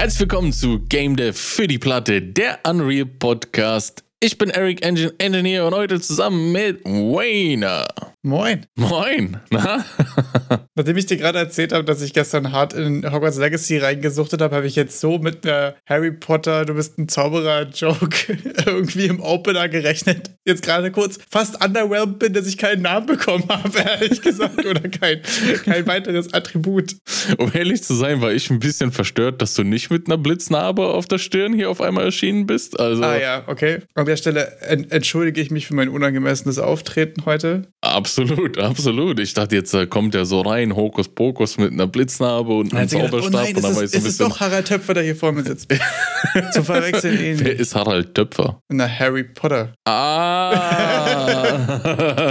Herzlich willkommen zu Game Dev für die Platte, der Unreal Podcast. Ich bin Eric Engine Engineer und heute zusammen mit Wayne. Moin. Moin. Na? Nachdem ich dir gerade erzählt habe, dass ich gestern hart in Hogwarts Legacy reingesuchtet habe, habe ich jetzt so mit einer Harry Potter, du bist ein Zauberer-Joke irgendwie im Opener gerechnet. Jetzt gerade kurz fast underwhelmed bin, dass ich keinen Namen bekommen habe, ehrlich gesagt, oder kein, kein weiteres Attribut. Um ehrlich zu sein, war ich ein bisschen verstört, dass du nicht mit einer Blitznarbe auf der Stirn hier auf einmal erschienen bist. Also Ah ja, okay. An der Stelle en entschuldige ich mich für mein unangemessenes Auftreten heute. absolut, absolut. Ich dachte, jetzt kommt er so rein, Hokuspokus mit einer Blitznarbe und einem sie gedacht, Zauberstab oh nein, und dann es ist, so ein es ist doch Harald Töpfer, der hier vor mir sitzt. Zu verwechseln Wer ähnlich. ist Harald Töpfer? Na, Harry Potter. Ah!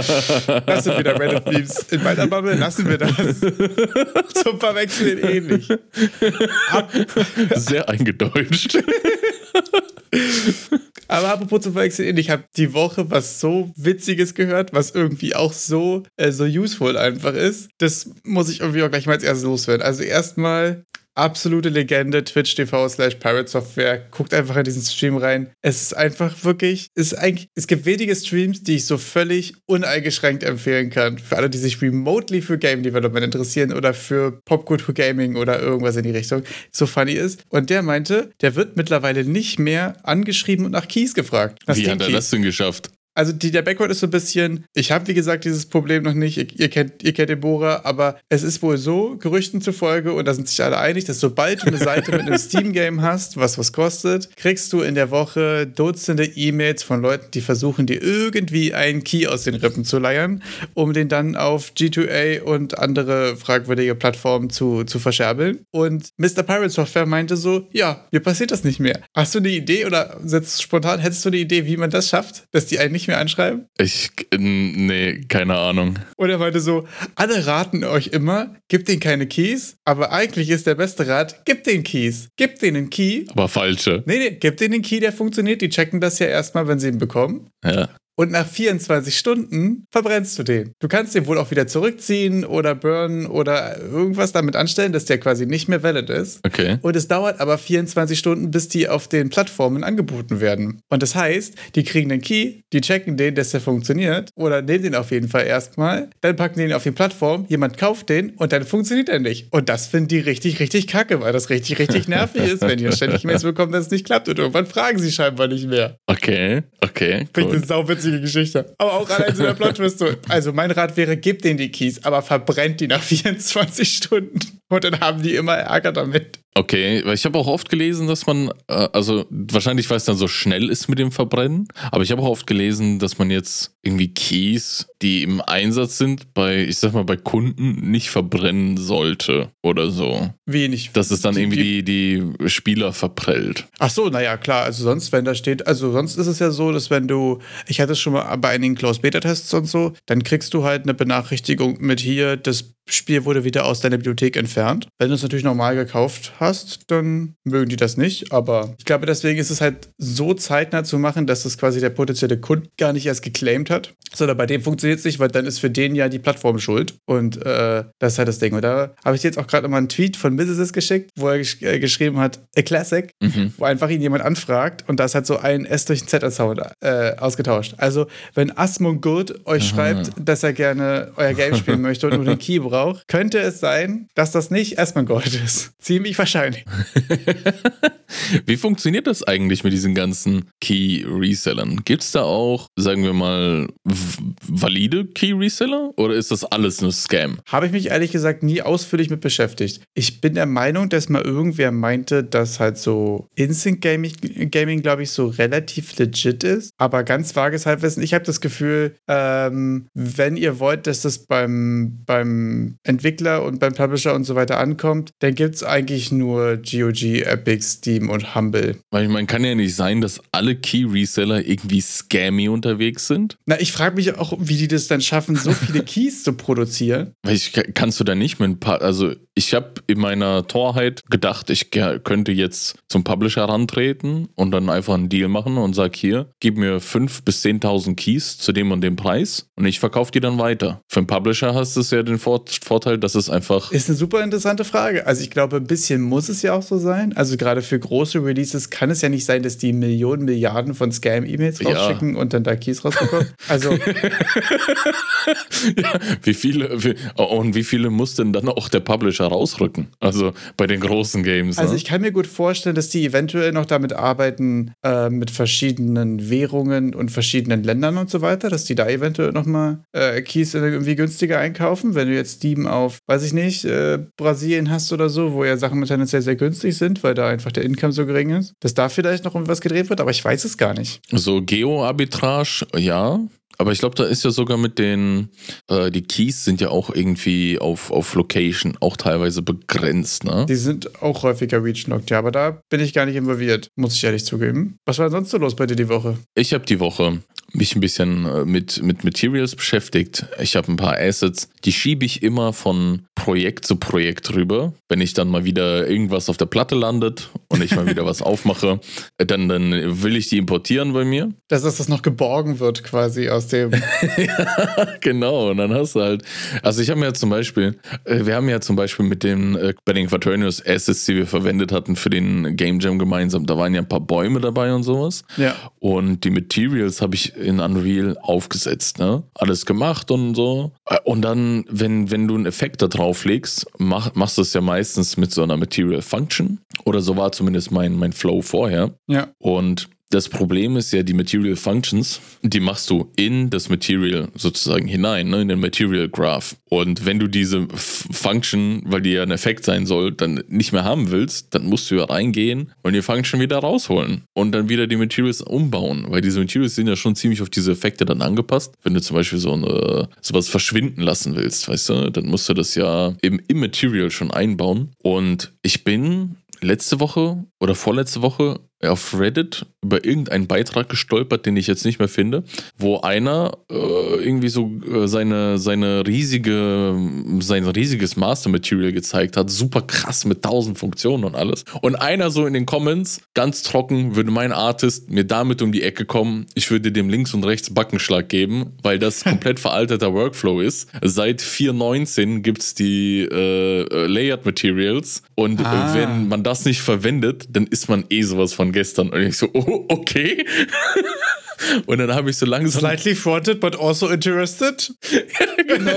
Das sind wieder Reddit-Memes. In meiner Bubble lassen wir das. Zum Verwechseln ähnlich. Sehr eingedeutscht. aber apropos zum Verwechseln ich habe die Woche was so Witziges gehört, was irgendwie auch so, äh, so useful einfach ist. Das muss ich irgendwie auch gleich mal als erstes loswerden. Also erstmal absolute Legende, Twitch TV slash Pirate Software. Guckt einfach in diesen Stream rein. Es ist einfach wirklich, es ist eigentlich, es gibt wenige Streams, die ich so völlig uneingeschränkt empfehlen kann. Für alle, die sich remotely für Game Development interessieren oder für Popkultur Gaming oder irgendwas in die Richtung, so funny ist. Und der meinte, der wird mittlerweile nicht mehr angeschrieben und nach Keys gefragt. Nach Wie hat er das denn geschafft? Also die, der Background ist so ein bisschen, ich habe wie gesagt dieses Problem noch nicht, ihr, ihr, kennt, ihr kennt den Bohrer, aber es ist wohl so, Gerüchten zufolge, und da sind sich alle einig, dass sobald du eine Seite mit einem Steam-Game hast, was was kostet, kriegst du in der Woche Dutzende E-Mails von Leuten, die versuchen dir irgendwie einen Key aus den Rippen zu leiern, um den dann auf G2A und andere fragwürdige Plattformen zu, zu verscherbeln. Und Mr. Pirate Software meinte so, ja, mir passiert das nicht mehr. Hast du eine Idee oder setzt spontan, hättest du eine Idee, wie man das schafft, dass die einen nicht mehr anschreiben? Ich, nee, keine Ahnung. Und er meinte so, alle raten euch immer, gebt denen keine Keys, aber eigentlich ist der beste Rat, gebt denen Keys. Gebt denen einen Key. Aber falsche. Nee, nee, gebt denen einen Key, der funktioniert. Die checken das ja erstmal, wenn sie ihn bekommen. Ja. Und nach 24 Stunden verbrennst du den. Du kannst den wohl auch wieder zurückziehen oder burnen oder irgendwas damit anstellen, dass der quasi nicht mehr valid ist. Okay. Und es dauert aber 24 Stunden, bis die auf den Plattformen angeboten werden. Und das heißt, die kriegen den Key, die checken den, dass der funktioniert oder nehmen den auf jeden Fall erstmal, dann packen den auf die Plattform, jemand kauft den und dann funktioniert er nicht. Und das finden die richtig, richtig kacke, weil das richtig, richtig nervig ist, wenn ihr ständig E-Mails bekommt, dass es nicht klappt und irgendwann fragen sie scheinbar nicht mehr. Okay, okay. Finde ich eine sauwitzige Geschichte. Aber auch allein so der Plot-Twist so. Also mein Rat wäre, gebt denen die Keys, aber verbrennt die nach 24 Stunden. Und dann haben die immer Ärger damit. Okay, weil ich habe auch oft gelesen, dass man, äh, also wahrscheinlich, weil es dann so schnell ist mit dem Verbrennen, aber ich habe auch oft gelesen, dass man jetzt irgendwie Keys, die im Einsatz sind, bei, ich sag mal, bei Kunden nicht verbrennen sollte oder so. Wenig. Dass es dann Die- irgendwie die, die Spieler verprellt. Ach so, naja, klar. Also sonst, wenn da steht, also sonst ist es ja so, dass wenn du, ich hatte es schon mal bei einigen Closed-Beta-Tests und so, dann kriegst du halt eine Benachrichtigung mit hier, das Spiel wurde wieder aus deiner Bibliothek entfernt. Wenn du es natürlich normal gekauft hast, dann mögen die das nicht. Aber ich glaube, deswegen ist es halt so zeitnah zu machen, dass das quasi der potenzielle Kunde gar nicht erst geclaimed hat. Sondern bei dem funktioniert es nicht, weil dann ist für den ja die Plattform schuld. Und äh, das ist halt das Ding. Und da habe ich jetzt auch gerade mal einen Tweet von Mrs. geschickt, wo er gesch äh, geschrieben hat, a classic, Mhm. wo einfach ihn jemand anfragt und da ist halt so ein S durch ein Z-Sound äh, ausgetauscht. Also, wenn Asmongold euch schreibt, dass er gerne euer Game spielen möchte und nur den Key braucht, könnte es sein, dass das nicht Asmongold ist. Ziemlich wahrscheinlich. Wie funktioniert das eigentlich mit diesen ganzen Key-Resellern? Gibt es da auch, sagen wir mal, valide Key-Reseller oder ist das alles nur Scam? Habe ich mich ehrlich gesagt nie ausführlich mit beschäftigt. Ich bin der Meinung, dass mal irgendwer meinte, dass halt so Instant Gaming, Gaming glaube ich, so relativ legit ist. Aber ganz vages Halbwissen. Ich habe das Gefühl, ähm, wenn ihr wollt, dass das beim, beim Entwickler und beim Publisher und so weiter ankommt, dann gibt es eigentlich nur GOG-Epics, die Steam und Humble. Weil ich meine, kann ja nicht sein, dass alle Key-Reseller irgendwie scammy unterwegs sind. Na, ich frage mich auch, wie die das dann schaffen, so viele Keys zu produzieren. Weil ich kannst du da nicht mit ein paar, also ich habe in meiner Torheit gedacht, ich könnte jetzt zum Publisher rantreten und dann einfach einen Deal machen und sag hier, gib mir 5.000 bis 10.000 Keys zu dem und dem Preis und ich verkaufe die dann weiter. Für einen Publisher hast du ja den Vorteil, dass es einfach... Ist eine super interessante Frage. Also ich glaube, ein bisschen muss es ja auch so sein. Also gerade für große Releases kann es ja nicht sein, dass die Millionen, Milliarden von Scam-E-Mails rausschicken ja. und dann da Keys rausbekommen. Also... ja, wie viele... Wie, und wie viele muss denn dann auch der Publisher rausrücken? Also bei den großen Games. Also ne? ich kann mir gut vorstellen, dass die eventuell noch damit arbeiten, äh, mit verschiedenen Währungen und verschiedenen Ländern und so weiter, dass die da eventuell nochmal äh, Keys irgendwie günstiger einkaufen. Wenn du jetzt Steam auf, weiß ich nicht, äh, Brasilien hast oder so, wo ja Sachen tendenziell sehr günstig sind, weil da einfach der Income so gering ist, dass da vielleicht noch was gedreht wird, aber ich weiß es gar nicht. So Geo-Arbitrage, ja, aber ich glaube, da ist ja sogar mit den, äh, die Keys sind ja auch irgendwie auf, auf Location auch teilweise begrenzt, ne? Die sind auch häufiger region ja, aber da bin ich gar nicht involviert, muss ich ehrlich zugeben. Was war sonst so los bei dir die Woche? Ich habe die Woche mich ein bisschen äh, mit, mit Materials beschäftigt. Ich habe ein paar Assets, die schiebe ich immer von Projekt zu Projekt rüber. Wenn ich dann mal wieder irgendwas auf der Platte landet und ich mal wieder was aufmache, dann, dann will ich die importieren bei mir. Dass das noch geborgen wird quasi aus dem. ja, genau. Und dann hast du halt. Also ich habe mir ja zum Beispiel, äh, wir haben ja zum Beispiel mit den äh, bei den Quaternius Assets, die wir verwendet hatten für den Game Jam gemeinsam, da waren ja ein paar Bäume dabei und sowas. Ja. Und die Materials habe ich in Unreal aufgesetzt, ne? Alles gemacht und so. Und dann, wenn, wenn du einen Effekt da drauf legst, mach, machst du es ja meistens mit so einer Material Function. Oder so war zumindest mein, mein Flow vorher. Ja. Und das Problem ist ja, die Material Functions, die machst du in das Material sozusagen hinein, ne, in den Material Graph. Und wenn du diese Function, weil die ja ein Effekt sein soll, dann nicht mehr haben willst, dann musst du ja reingehen und die Function wieder rausholen und dann wieder die Materials umbauen, weil diese Materials sind ja schon ziemlich auf diese Effekte dann angepasst. Wenn du zum Beispiel so eine, sowas verschwinden lassen willst, weißt du, dann musst du das ja eben im Material schon einbauen. Und ich bin letzte Woche oder vorletzte Woche auf Reddit über irgendeinen Beitrag gestolpert, den ich jetzt nicht mehr finde, wo einer äh, irgendwie so äh, seine, seine riesige, sein riesiges Master Material gezeigt hat. Super krass mit tausend Funktionen und alles. Und einer so in den Comments, ganz trocken, würde mein Artist mir damit um die Ecke kommen, ich würde dem links und rechts Backenschlag geben, weil das komplett veralteter Workflow ist. Seit 4.19 gibt es die äh, Layered Materials und ah. wenn man das nicht verwendet, dann ist man eh sowas von gestern. Und ich so, oh, okay. Und dann habe ich so langsam. Slightly fronted, but also interested. genau.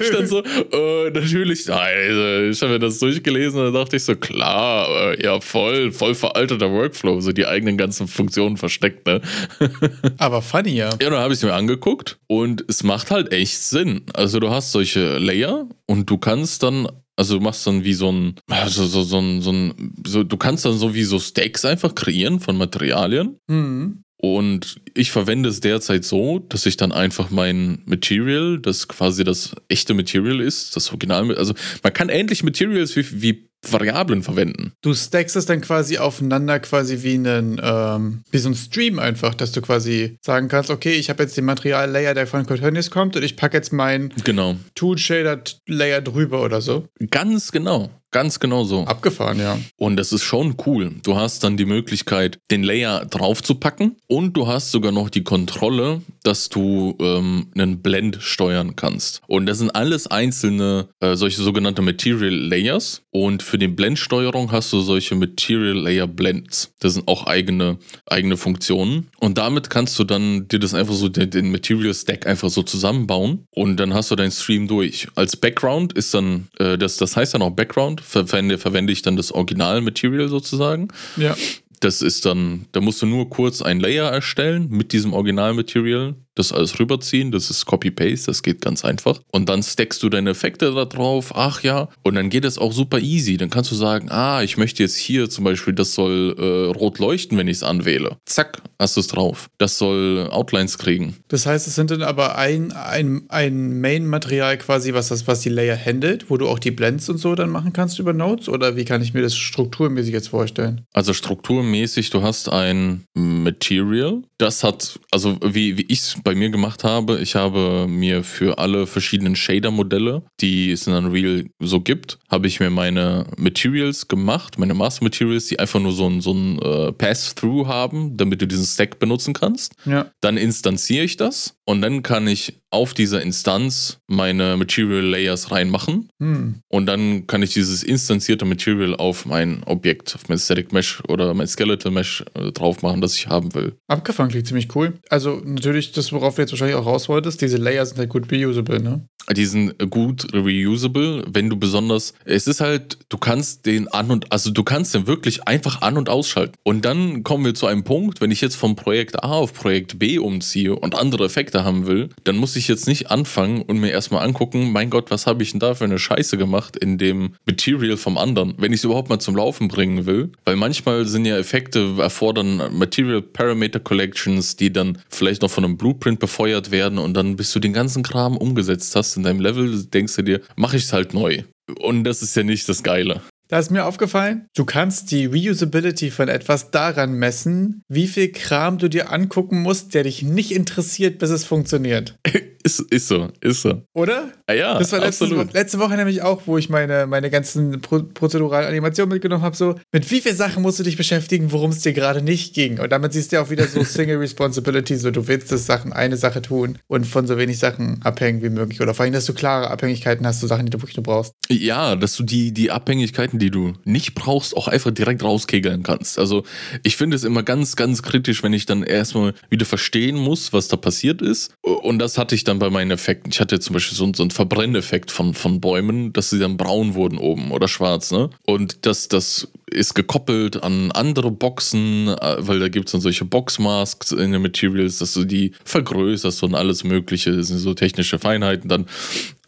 Ich dann so, äh, natürlich, also, ich habe mir das durchgelesen und dann dachte ich so, klar, äh, ja, voll, voll veralteter Workflow, so die eigenen ganzen Funktionen versteckt, ne? Aber funny, ja. Ja, dann habe ich es mir angeguckt und es macht halt echt Sinn. Also du hast solche Layer und du kannst dann also du machst dann wie so ein, also so, so, so ein, so, du kannst dann so wie so Stacks einfach kreieren von Materialien. Mhm. Und ich verwende es derzeit so, dass ich dann einfach mein Material, das quasi das echte Material ist, das Original, also man kann ähnlich Materials wie, wie Variablen verwenden. Du stackst es dann quasi aufeinander, quasi wie, einen, ähm, wie so ein Stream einfach, dass du quasi sagen kannst, okay, ich habe jetzt den Material-Layer, der von Copernicus kommt und ich packe jetzt meinen genau. Tool-Shader-Layer drüber oder so. Ganz genau. Ganz genau so. Abgefahren, ja. Und das ist schon cool. Du hast dann die Möglichkeit, den Layer draufzupacken und du hast sogar noch die Kontrolle, dass du ähm, einen Blend steuern kannst. Und das sind alles einzelne äh, solche sogenannte Material Layers. Und für die Blendsteuerung hast du solche Material Layer Blends. Das sind auch eigene, eigene Funktionen. Und damit kannst du dann dir das einfach so, den, den Material Stack einfach so zusammenbauen. Und dann hast du deinen Stream durch. Als Background ist dann, äh, das, das heißt dann auch Background verwende, verwende ich dann das Original-Material sozusagen. Ja. Das ist dann, da musst du nur kurz ein Layer erstellen mit diesem Original-Material das alles rüberziehen, das ist Copy-Paste, das geht ganz einfach. Und dann stackst du deine Effekte da drauf, ach ja, und dann geht es auch super easy. Dann kannst du sagen, ah, ich möchte jetzt hier zum Beispiel, das soll äh, rot leuchten, wenn ich es anwähle. Zack, hast du es drauf. Das soll Outlines kriegen. Das heißt, es sind dann aber ein, ein, ein Main-Material quasi, was das, was die Layer handelt, wo du auch die Blends und so dann machen kannst über Nodes? Oder wie kann ich mir das strukturmäßig jetzt vorstellen? Also strukturmäßig, du hast ein Material, das hat, also wie, wie ich es bei mir gemacht habe, ich habe mir für alle verschiedenen Shader-Modelle, die es in Unreal so gibt, habe ich mir meine Materials gemacht, meine Master Materials, die einfach nur so ein, so ein äh, Pass-Through haben, damit du diesen Stack benutzen kannst. Ja. Dann instanziere ich das und dann kann ich auf dieser Instanz meine Material Layers reinmachen. Hm. Und dann kann ich dieses instanzierte Material auf mein Objekt, auf mein Static Mesh oder mein Skeletal Mesh äh, drauf machen, das ich haben will. Abgefangen klingt ziemlich cool. Also natürlich, das, worauf du jetzt wahrscheinlich auch raus wolltest, diese Layers sind halt gut reusable, ne? Die sind gut reusable, wenn du besonders. Es ist halt, du kannst den an und also du kannst den wirklich einfach an und ausschalten. Und dann kommen wir zu einem Punkt, wenn ich jetzt vom Projekt A auf Projekt B umziehe und andere Effekte haben will, dann muss ich jetzt nicht anfangen und mir erstmal angucken, mein Gott, was habe ich denn da für eine Scheiße gemacht in dem Material vom anderen, wenn ich es überhaupt mal zum Laufen bringen will. Weil manchmal sind ja Effekte erfordern Material Parameter Collections, die dann vielleicht noch von einem Blueprint befeuert werden und dann bis du den ganzen Kram umgesetzt hast in deinem Level, denkst du dir, mache ich es halt neu. Und das ist ja nicht das Geile. Da ist mir aufgefallen, du kannst die Reusability von etwas daran messen, wie viel Kram du dir angucken musst, der dich nicht interessiert, bis es funktioniert. Ist, ist so, ist so. Oder? Ah ja, Das war letzte, absolut. Wo letzte Woche nämlich auch, wo ich meine, meine ganzen Pro prozeduralen Animationen mitgenommen habe. So, mit wie vielen Sachen musst du dich beschäftigen, worum es dir gerade nicht ging? Und damit siehst du ja auch wieder so Single Responsibility, so du willst das Sachen, eine Sache tun und von so wenig Sachen abhängen wie möglich. Oder vor allem, dass du klare Abhängigkeiten hast, so Sachen, die du wirklich nur brauchst. Ja, dass du die, die Abhängigkeiten, die du nicht brauchst, auch einfach direkt rauskegeln kannst. Also ich finde es immer ganz, ganz kritisch, wenn ich dann erstmal wieder verstehen muss, was da passiert ist. Und das hatte ich dann bei meinen Effekten. Ich hatte zum Beispiel so, so einen Verbrenneffekt von, von Bäumen, dass sie dann braun wurden oben oder schwarz, ne? Und das, das ist gekoppelt an andere Boxen, äh, weil da gibt es dann solche Boxmasks in den Materials, dass du die vergrößerst und alles Mögliche. Das sind so technische Feinheiten dann.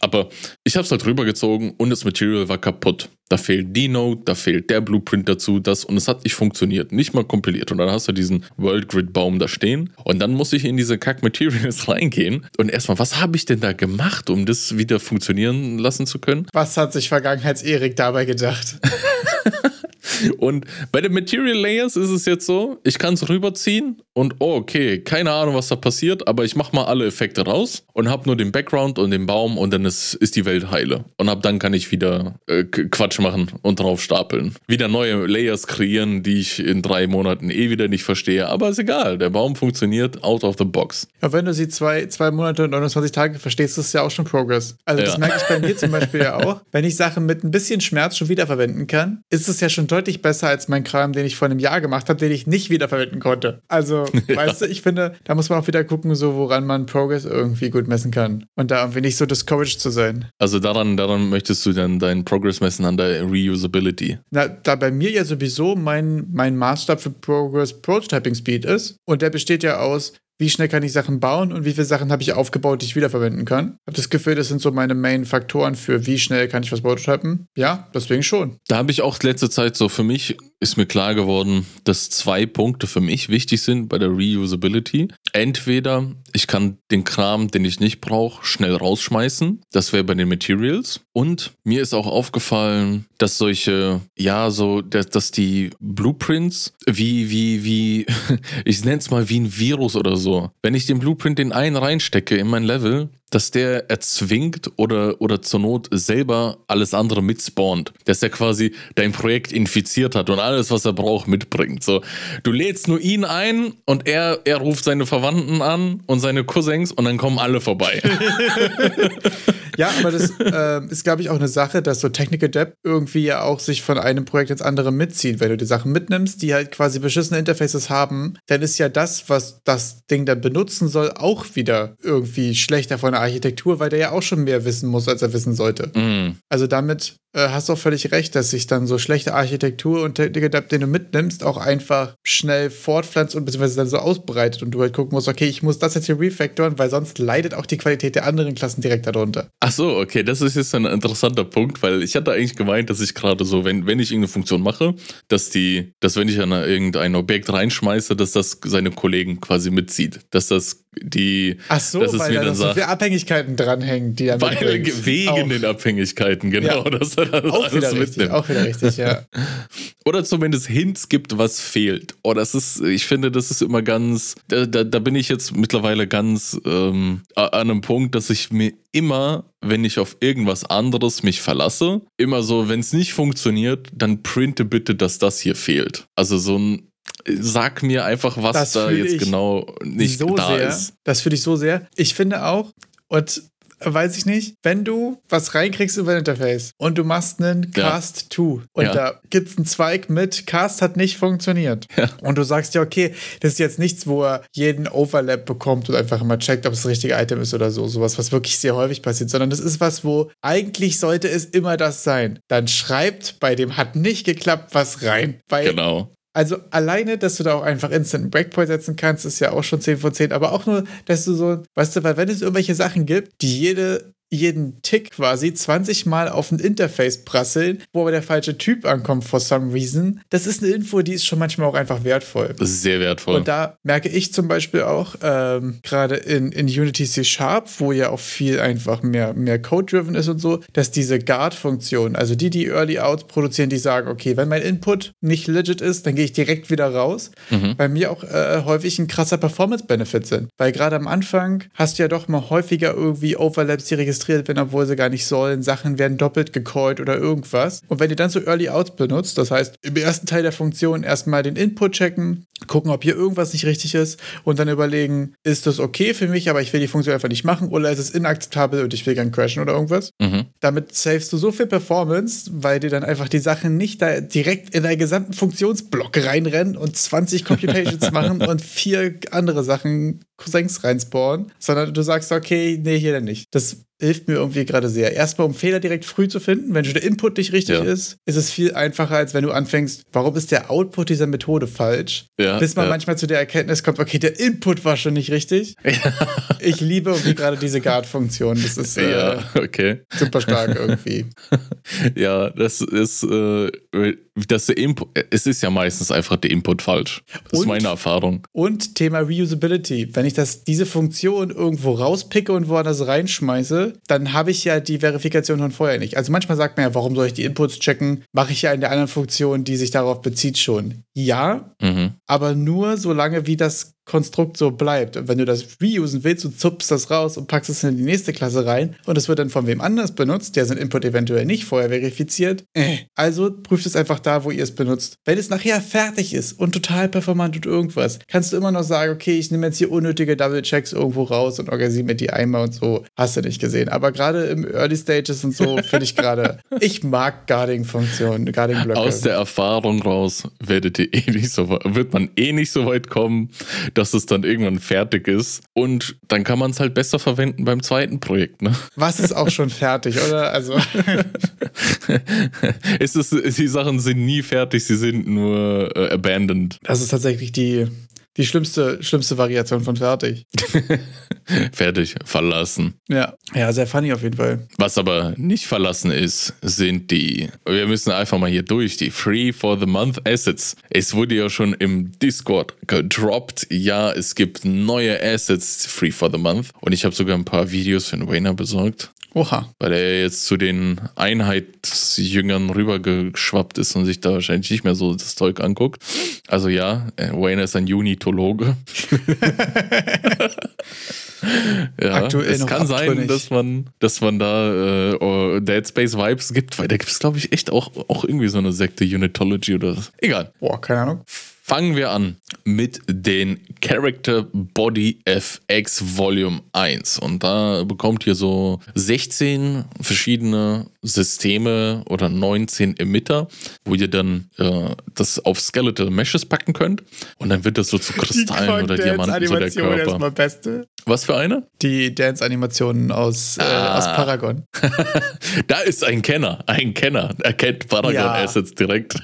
Aber ich habe es halt rübergezogen und das Material war kaputt. Da fehlt die Node, da fehlt der Blueprint dazu, das und es hat nicht funktioniert, nicht mal kompiliert. Und dann hast du diesen World Grid Baum da stehen und dann muss ich in diese Kack Materials reingehen und erstmal, was habe ich denn da gemacht, um das wieder funktionieren lassen zu können? Was hat sich Vergangenheits-Erik dabei gedacht? Und bei den Material Layers ist es jetzt so, ich kann es rüberziehen und oh, okay, keine Ahnung, was da passiert, aber ich mache mal alle Effekte raus und habe nur den Background und den Baum und dann ist, ist die Welt heile. Und ab dann kann ich wieder äh, Quatsch machen und drauf stapeln. Wieder neue Layers kreieren, die ich in drei Monaten eh wieder nicht verstehe, aber ist egal, der Baum funktioniert out of the box. Ja, wenn du sie zwei, zwei Monate und 29 Tage verstehst, ist ja auch schon Progress. Also das Ja. merke ich bei mir zum Beispiel ja auch. Wenn ich Sachen mit ein bisschen Schmerz schon wiederverwenden kann, ist es ja schon deutlich besser als mein Kram, den ich vor einem Jahr gemacht habe, den ich nicht wiederverwenden konnte. Also, weißt du, ich finde, da muss man auch wieder gucken, so woran man Progress irgendwie gut messen kann. Und da irgendwie nicht so discouraged zu sein. Also daran, daran möchtest du dann deinen Progress messen an der Reusability. Na, da bei mir ja sowieso mein, mein Maßstab für Progress Prototyping Speed ist. Und der besteht ja aus, wie schnell kann ich Sachen bauen und wie viele Sachen habe ich aufgebaut, die ich wiederverwenden kann. Habe das Gefühl, das sind so meine Main-Faktoren für, wie schnell kann ich was prototypen. Ja, deswegen schon. Da habe ich auch letzte Zeit so für mich ist mir klar geworden, dass zwei Punkte für mich wichtig sind bei der Reusability. Entweder ich kann den Kram, den ich nicht brauche, schnell rausschmeißen. Das wäre bei den Materials. Und mir ist auch aufgefallen, dass solche, ja, so, dass, die Blueprints wie, wie, wie, ich nenne es mal wie ein Virus oder so. Wenn ich den Blueprint in einen reinstecke in mein Level, dass der erzwingt oder, oder zur Not selber alles andere mitspawnt. Dass er quasi dein Projekt infiziert hat und alles, was er braucht, mitbringt. So, du lädst nur ihn ein und er, er ruft seine Verwandten an und seine Cousins und dann kommen alle vorbei. Ja, aber das ähm, ist, glaube ich, auch eine Sache, dass so Technical Debt irgendwie ja auch sich von einem Projekt ins andere mitzieht. Wenn du die Sachen mitnimmst, die halt quasi beschissene Interfaces haben, dann ist ja das, was das Ding dann benutzen soll, auch wieder irgendwie schlechter von der Architektur, weil der ja auch schon mehr wissen muss, als er wissen sollte. Mm. Also damit hast auch völlig recht, dass sich dann so schlechte Architektur und Technik, den du mitnimmst, auch einfach schnell fortpflanzt und beziehungsweise dann so ausbreitet und du halt gucken musst, okay, ich muss das jetzt hier refactoren, weil sonst leidet auch die Qualität der anderen Klassen direkt darunter. Ach so, okay, das ist jetzt ein interessanter Punkt, weil ich hatte eigentlich gemeint, dass ich gerade so, wenn, wenn ich irgendeine Funktion mache, dass die, dass wenn ich an irgendein Objekt reinschmeiße, dass das seine Kollegen quasi mitzieht. Dass das die. Ach so, dass es weil mir da dann so sagt, viele Abhängigkeiten dranhängen, die dann weil wegen Auch- den Abhängigkeiten, genau, Ja. dass er das auch wieder richtig, mitnimmt. auch wieder richtig, ja. Oder zumindest Hints gibt, was fehlt. Oh, das ist, ich finde, das ist immer ganz, da, da, da bin ich jetzt mittlerweile ganz ähm, an einem Punkt, dass ich mir immer, wenn ich auf irgendwas anderes mich verlasse, immer so, wenn es nicht funktioniert, dann printe bitte, dass das hier fehlt. Also so ein, sag mir einfach, was Das da jetzt genau nicht so da sehr. ist. Das fühle ich so sehr. Ich finde auch, und weiß ich nicht, wenn du was reinkriegst über ein Interface und du machst einen Ja. Cast 2 und Ja. da gibt es einen Zweig mit Cast hat nicht funktioniert. Ja. Und du sagst ja, okay, das ist jetzt nichts, wo er jeden Overlap bekommt und einfach immer checkt, ob es das richtige Item ist oder so. Sowas, was wirklich sehr häufig passiert, sondern das ist was, wo eigentlich sollte es immer das sein. Dann schreibt bei dem hat nicht geklappt was rein. Weil Genau. Also alleine, dass du da auch einfach instant einen Breakpoint setzen kannst, ist ja auch schon 10 von 10. Aber auch nur, dass du so, weißt du, weil wenn es irgendwelche Sachen gibt, die jede, jeden Tick quasi 20 Mal auf ein Interface prasseln, wo aber der falsche Typ ankommt for some reason, das ist eine Info, die ist schon manchmal auch einfach wertvoll. Das ist sehr wertvoll. Und da merke ich zum Beispiel auch, ähm, gerade in, in Unity C Sharp, wo ja auch viel einfach mehr, mehr Code-driven ist und so, dass diese Guard-Funktion, also die, die Early Outs produzieren, die sagen, okay, wenn mein Input nicht legit ist, dann gehe ich direkt wieder raus, Mhm. bei mir auch äh, häufig ein krasser Performance-Benefit sind. Weil gerade am Anfang hast du ja doch mal häufiger irgendwie Overlaps, die registriert werden, obwohl sie gar nicht sollen. Sachen werden doppelt gecallt oder irgendwas. Und wenn ihr dann so Early Outs benutzt, das heißt, im ersten Teil der Funktion erstmal den Input checken, gucken, ob hier irgendwas nicht richtig ist und dann überlegen, ist das okay für mich, aber ich will die Funktion einfach nicht machen oder ist es inakzeptabel und ich will gern crashen oder irgendwas. Mhm. Damit savest du so viel Performance, weil dir dann einfach die Sachen nicht da direkt in deinen gesamten Funktionsblock reinrennen und 20 Computations machen und vier andere Sachen Cousins reinspawnen, sondern du sagst, okay, nee, hier dann nicht. Das hilft mir irgendwie gerade sehr. Erstmal, um Fehler direkt früh zu finden. Wenn schon der Input nicht richtig Ja. ist, ist es viel einfacher, als wenn du anfängst, warum ist der Output dieser Methode falsch? Ja, Bis man ja. manchmal zu der Erkenntnis kommt, okay, der Input war schon nicht richtig. Ich liebe irgendwie gerade diese Guard-Funktion. Das ist äh, Ja, okay. super stark irgendwie. Ja, das ist, äh, der Input, es ist ja meistens einfach der Input falsch. Das ist Und? meine Erfahrung. Und Thema Reusability. Wenn ich das, diese Funktion irgendwo rauspicke und woanders reinschmeiße, dann habe ich ja die Verifikation von vorher nicht. Also manchmal sagt man ja, warum soll ich die Inputs checken? Mache ich ja in der anderen Funktion, die sich darauf bezieht, schon. Ja, Mhm. aber nur solange wie das Konstrukt so bleibt. Und wenn du das reusen willst, du zupfst das raus und packst es in die nächste Klasse rein und es wird dann von wem anders benutzt, der sein Input eventuell nicht vorher verifiziert. Äh. Also prüft es einfach da, wo ihr es benutzt. Wenn es nachher fertig ist und total performant und irgendwas, kannst du immer noch sagen, okay, ich nehme jetzt hier unnötige Double-Checks irgendwo raus und organisiere mir die einmal und so. Hast du nicht gesehen. Aber gerade im Early Stages und so finde ich gerade, ich mag Guarding-Funktionen, Guarding-Blöcke. Aus der Erfahrung raus werdet ihr eh nicht so, wird man eh nicht so weit kommen, dass es dann irgendwann fertig ist. Und dann kann man es halt besser verwenden beim zweiten Projekt. Ne? Was ist auch schon fertig, oder? Also. es ist, die Sachen sind nie fertig, sie sind nur äh, abandoned. Das ist tatsächlich die, die schlimmste, schlimmste Variation von fertig. Fertig, verlassen. Ja. Ja, sehr funny auf jeden Fall. Was aber nicht verlassen ist, sind die, wir müssen einfach mal hier durch, die Free for the Month Assets. Es wurde ja schon im Discord gedroppt, ja, es gibt neue Assets Free for the Month. Und ich habe sogar ein paar Videos für den Wayner besorgt, Oha. weil er jetzt zu den Einheitsjüngern rübergeschwappt ist und sich da wahrscheinlich nicht mehr so das Zeug anguckt. Also ja, äh, Wayner ist ein Unitologe. Ja, Aktuell es kann sein, abtrünnig. dass man, dass man da äh, oh, Dead Space Vibes gibt, weil da gibt es, glaube ich, echt auch, auch irgendwie so eine Sekte Unitology oder was. Egal. Boah, keine Ahnung. Fangen wir an mit den Character Body FX Volume 1. Und da bekommt ihr so 16 verschiedene Systeme oder 19 Emitter, wo ihr dann äh, das auf Skeletal Meshes packen könnt. Und dann wird das so zu Kristallen oder Diamanten so der Körper. Beste. Was für eine? Die Dance-Animationen aus, äh, ah. aus Paragon. da ist ein Kenner, ein Kenner. Er kennt Paragon-Assets ja. direkt.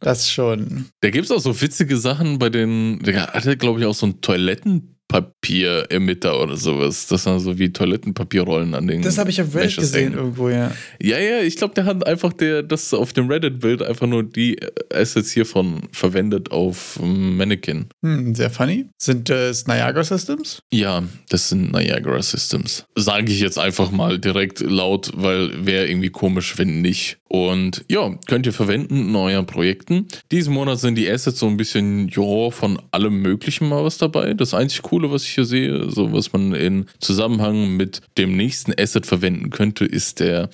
das schon. Da gibt es auch so witzige Sachen bei den, der hatte, glaube ich, auch so ein Toiletten- Papieremitter oder sowas. Das sind so wie Toilettenpapierrollen an den. Das habe ich auf Reddit gesehen irgendwo, ja. Ja, ja, ich glaube, der hat einfach der, das auf dem Reddit-Bild einfach nur die Assets hiervon verwendet auf Mannequin. Hm, sehr funny. Sind das Niagara Systems? Ja, das sind Niagara Systems. Sage ich jetzt einfach mal direkt laut, weil wäre irgendwie komisch, wenn nicht. Und ja, könnt ihr verwenden in euren Projekten. Diesen Monat sind die Assets so ein bisschen, ja, von allem Möglichen mal was dabei. Das einzig Coole, was ich hier sehe, so was man in Zusammenhang mit dem nächsten Asset verwenden könnte, ist der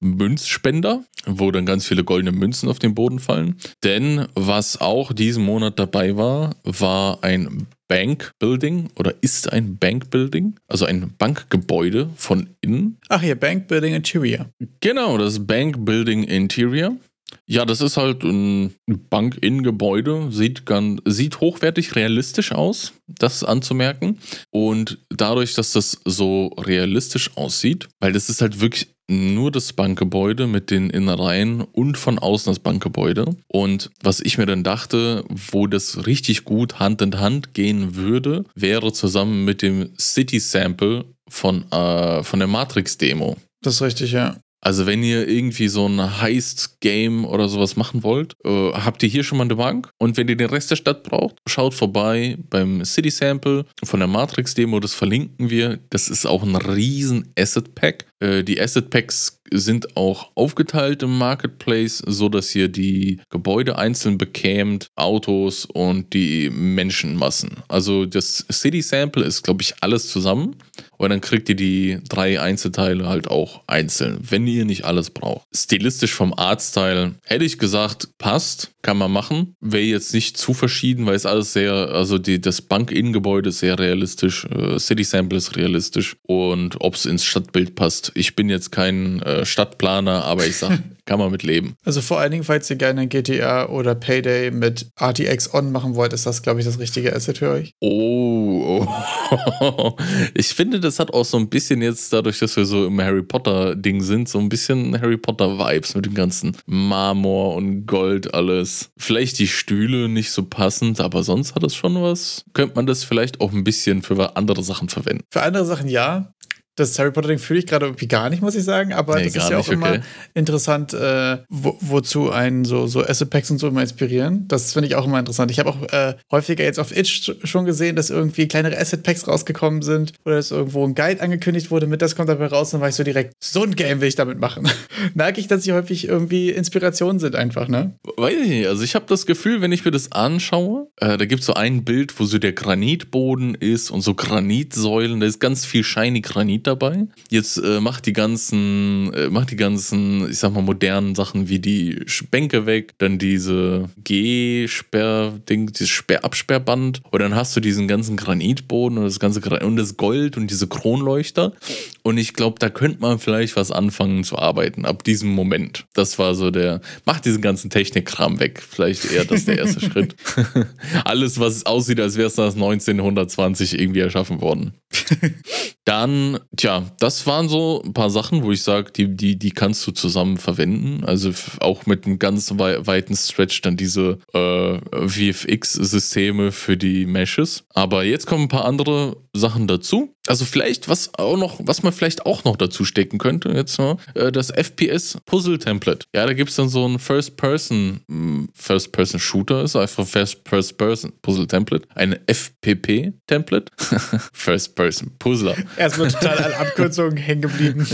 Münzspender, wo dann ganz viele goldene Münzen auf den Boden fallen. Denn was auch diesen Monat dabei war, war ein Bank Building oder ist ein Bank Building, also ein Bankgebäude von innen. Ach ja, Bank Building Interior. Genau, das Bank Building Interior. Ja, das ist halt ein Bank-In-Gebäude, sieht, sieht hochwertig realistisch aus, das anzumerken. Und dadurch, dass das so realistisch aussieht, weil das ist halt wirklich nur das Bankgebäude mit den Innereien und von außen das Bankgebäude. Und was ich mir dann dachte, wo das richtig gut Hand in Hand gehen würde, wäre zusammen mit dem City Sample von, äh, von der Matrix-Demo. Das ist richtig, ja. Also wenn ihr irgendwie so ein Heist-Game oder sowas machen wollt, äh, habt ihr hier schon mal eine Bank. Und wenn ihr den Rest der Stadt braucht, schaut vorbei beim City Sample von der Matrix-Demo, das verlinken wir. Das ist auch ein riesen Asset-Pack. Äh, die Asset-Packs sind auch aufgeteilt im Marketplace, so dass ihr die Gebäude einzeln bekämt, Autos und die Menschenmassen. Also das City Sample ist, glaube ich, alles zusammen. Und dann kriegt ihr die drei Einzelteile halt auch einzeln, wenn ihr nicht alles braucht. Stilistisch vom Artstyle hätte ich gesagt, passt, kann man machen. Wäre jetzt nicht zu verschieden, weil es alles sehr, also die, das Bank-In-Gebäude ist sehr realistisch, äh, City Sample ist realistisch und ob es ins Stadtbild passt. Ich bin jetzt kein äh, Stadtplaner, aber ich sag, kann man mit leben. Also vor allen Dingen, falls ihr gerne GTA oder Payday mit RTX On machen wollt, ist das, glaube ich, das richtige Asset für euch. Oh, oh. ich finde, das hat auch so ein bisschen jetzt, dadurch, dass wir so im Harry Potter-Ding sind, so ein bisschen Harry Potter-Vibes mit dem ganzen Marmor und Gold alles. Vielleicht die Stühle nicht so passend, aber sonst hat es schon was. Könnte man das vielleicht auch ein bisschen für andere Sachen verwenden? Für andere Sachen ja das Harry Potter-Ding fühle ich gerade irgendwie gar nicht, muss ich sagen. Aber nee, das ist ja auch nicht, immer okay. interessant, äh, wo, wozu einen so, so Asset-Packs und so immer inspirieren. Das finde ich auch immer interessant. Ich habe auch äh, häufiger jetzt auf Itch schon gesehen, dass irgendwie kleinere Asset-Packs rausgekommen sind oder dass irgendwo ein Guide angekündigt wurde, mit das kommt dabei raus. Dann war ich so direkt, so ein Game will ich damit machen. Merke ich, dass sie häufig irgendwie Inspirationen sind einfach, ne? Weiß ich nicht. Also ich habe das Gefühl, wenn ich mir das anschaue, äh, da gibt es so ein Bild, wo so der Granitboden ist und so Granitsäulen. Da ist ganz viel shiny Granit dabei. Jetzt äh, macht die ganzen, äh, macht die ganzen, ich sag mal, modernen Sachen wie die Bänke weg, dann diese G-Sperr-Ding, dieses Sperr-Absperrband. Und dann hast du diesen ganzen Granitboden und das ganze Gran und das Gold und diese Kronleuchter. Und ich glaube, da könnte man vielleicht was anfangen zu arbeiten ab diesem Moment. Das war so der, macht diesen ganzen Technikkram weg. Vielleicht eher das der erste Schritt. Alles, was aussieht, als wäre es das 1920 irgendwie erschaffen worden. Dann, tja, das waren so ein paar Sachen, wo ich sage, die, die, die kannst du zusammen verwenden. Also auch mit einem ganz weiten Stretch dann diese äh, VFX-Systeme für die Meshes. Aber jetzt kommen ein paar andere Sachen dazu. Also vielleicht, was auch noch, was man vielleicht auch noch dazu stecken könnte, jetzt ne, das FPS Puzzle Template. Ja, da gibt es dann so ein First Person, hm, First Person Shooter, ist einfach First, First Person Puzzle Template. Ein FPP Template. First Person Puzzler. Erstmal total an Abkürzungen hängen geblieben.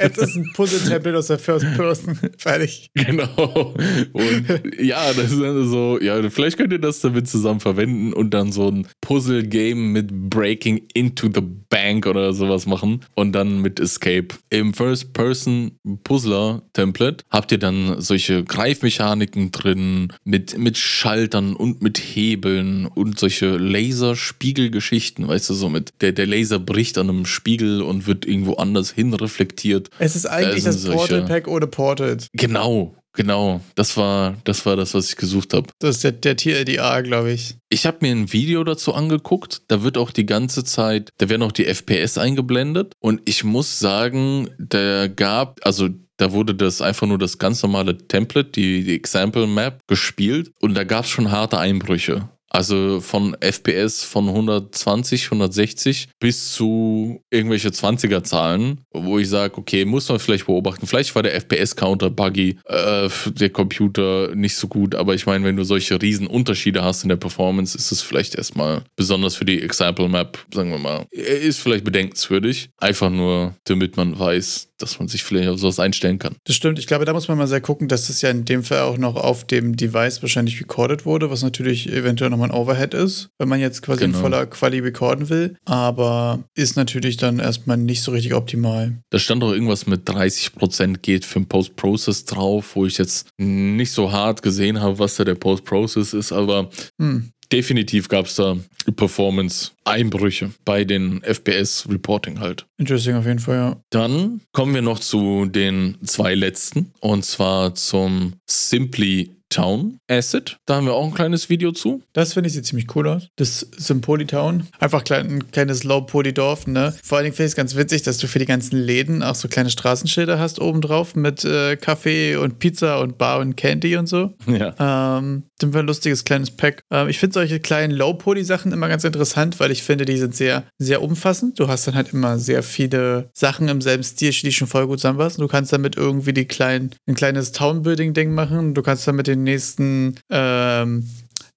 Jetzt ist ein Puzzle Template aus der First Person. Fertig. Genau. Und ja, das ist dann so, ja, vielleicht könnt ihr das damit zusammen verwenden und dann so ein Puzzle Game mit Breaking into the Bank oder sowas machen und dann mit Escape. Im First-Person-Puzzler-Template habt ihr dann solche Greifmechaniken drin mit, mit Schaltern und mit Hebeln und solche Laserspiegelgeschichten, weißt du, so mit der, der Laser bricht an einem Spiegel und wird irgendwo anders hin reflektiert. Es ist eigentlich da das Portal Pack ohne Portals. Genau, Genau, das war, das war das, was ich gesucht habe. Das ist der, der TLDA, glaube ich. Ich habe mir ein Video dazu angeguckt. Da wird auch die ganze Zeit, da werden auch die FPS eingeblendet. Und ich muss sagen, da gab, also da wurde das einfach nur das ganz normale Template, die, die Example Map gespielt. Und da gab es schon harte Einbrüche. Also von FPS von 120, 160 bis zu irgendwelche 20er Zahlen, wo ich sage, okay, muss man vielleicht beobachten. Vielleicht war der FPS-Counter buggy, äh, der Computer nicht so gut, aber ich meine, wenn du solche riesen Unterschiede hast in der Performance, ist es vielleicht erstmal besonders für die Example Map, sagen wir mal, ist vielleicht bedenkenswürdig. Einfach nur, damit man weiß, dass man sich vielleicht auf sowas einstellen kann. Das stimmt. Ich glaube, da muss man mal sehr gucken, dass das ja in dem Fall auch noch auf dem Device wahrscheinlich recorded wurde, was natürlich eventuell nochmal ein Overhead ist, wenn man jetzt quasi genau. in voller Quali recorden will. Aber ist natürlich dann erstmal nicht so richtig optimal. Da stand auch irgendwas mit 30% geht für den Post-Process drauf, wo ich jetzt nicht so hart gesehen habe, was da der Post-Process ist, aber hm definitiv gab es da Performance-Einbrüche bei den FPS-Reporting halt. Interesting auf jeden Fall, ja. Dann kommen wir noch zu den zwei letzten und zwar zum Simply Town Asset. Da haben wir auch ein kleines Video zu. Das finde ich sieht ziemlich cool aus. Das Sympoli Town. Einfach klein, ein kleines Low-Poly-Dorf, ne? Vor allen Dingen finde ich es ganz witzig, dass du für die ganzen Läden auch so kleine Straßenschilder hast oben drauf mit äh, Kaffee und Pizza und Bar und Candy und so. Ja. Ähm, sind wir ein lustiges kleines Pack. Ähm, ich finde solche kleinen Low-Poly-Sachen immer ganz interessant, weil ich finde, die sind sehr, sehr umfassend. Du hast dann halt immer sehr viele Sachen im selben Stil, die schon voll gut zusammenpassen. Du kannst damit irgendwie die kleinen, ein kleines Town-Building-Ding machen. Du kannst damit den nächsten ähm,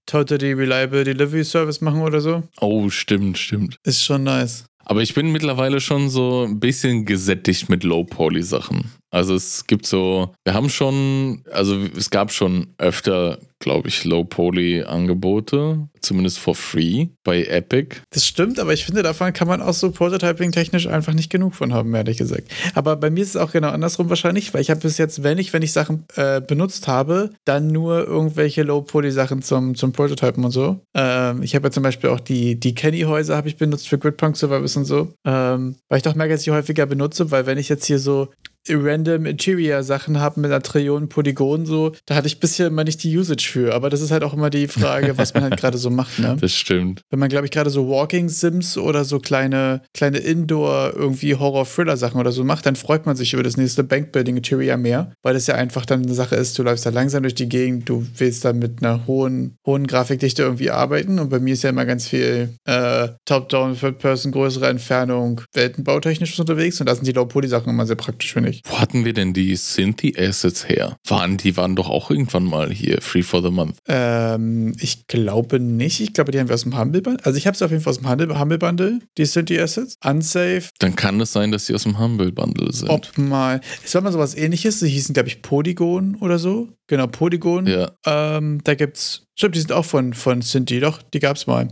Totally Reliable Delivery Service machen oder so. Oh, stimmt, stimmt. Ist schon nice. Aber ich bin mittlerweile schon so ein bisschen gesättigt mit Low-Poly-Sachen. Also es gibt so, wir haben schon, also es gab schon öfter, glaube ich, Low-Poly-Angebote, zumindest for free bei Epic. Das stimmt, aber ich finde, davon kann man auch so Prototyping-technisch einfach nicht genug von haben, ehrlich gesagt. Aber bei mir ist es auch genau andersrum wahrscheinlich, weil ich habe bis jetzt, wenn ich, wenn ich Sachen äh, benutzt habe, dann nur irgendwelche Low-Poly-Sachen zum, zum Prototypen und so. Ähm, ich habe ja zum Beispiel auch die, die Kenny-Häuser habe ich benutzt für Gridpunk Service und so. Ähm, weil ich doch merke, dass ich häufiger benutze, weil wenn ich jetzt hier so random Interior-Sachen habe mit einer Trillion Polygonen so, da hatte ich bisher immer nicht die Usage für. Aber das ist halt auch immer die Frage, was man halt gerade so macht, ne? Das stimmt. Wenn man, glaube ich, gerade so Walking-Sims oder so kleine, kleine Indoor irgendwie Horror-Thriller-Sachen oder so macht, dann freut man sich über das nächste Bankbuilding-Interior mehr, weil das ja einfach dann eine Sache ist, du läufst da langsam durch die Gegend, du willst dann mit einer hohen, hohen Grafikdichte irgendwie arbeiten. Und bei mir ist ja immer ganz viel äh, Top-Down, Third-Person, größere Entfernung, weltenbautechnisch unterwegs. Und da sind die Low-Poly-Sachen immer sehr praktisch, finde ich nicht. Wo hatten wir denn die Synthi-Assets her? Waren, die waren doch auch irgendwann mal hier, Free for the Month. Ähm, ich glaube nicht. Ich glaube, die haben wir aus dem Humble Bundle. Also ich habe sie auf jeden Fall aus dem Humble Bundle, die Synthi-Assets. Unsafe. Dann kann es sein, dass sie aus dem Humble Bundle sind. Ob mal. Es war mal sowas ähnliches. Sie hießen, glaube ich, Polygon oder so. Genau, Polygon. Ja. Ähm, da gibt's Stimmt, die sind auch von, von Sinti, doch, die gab es mal.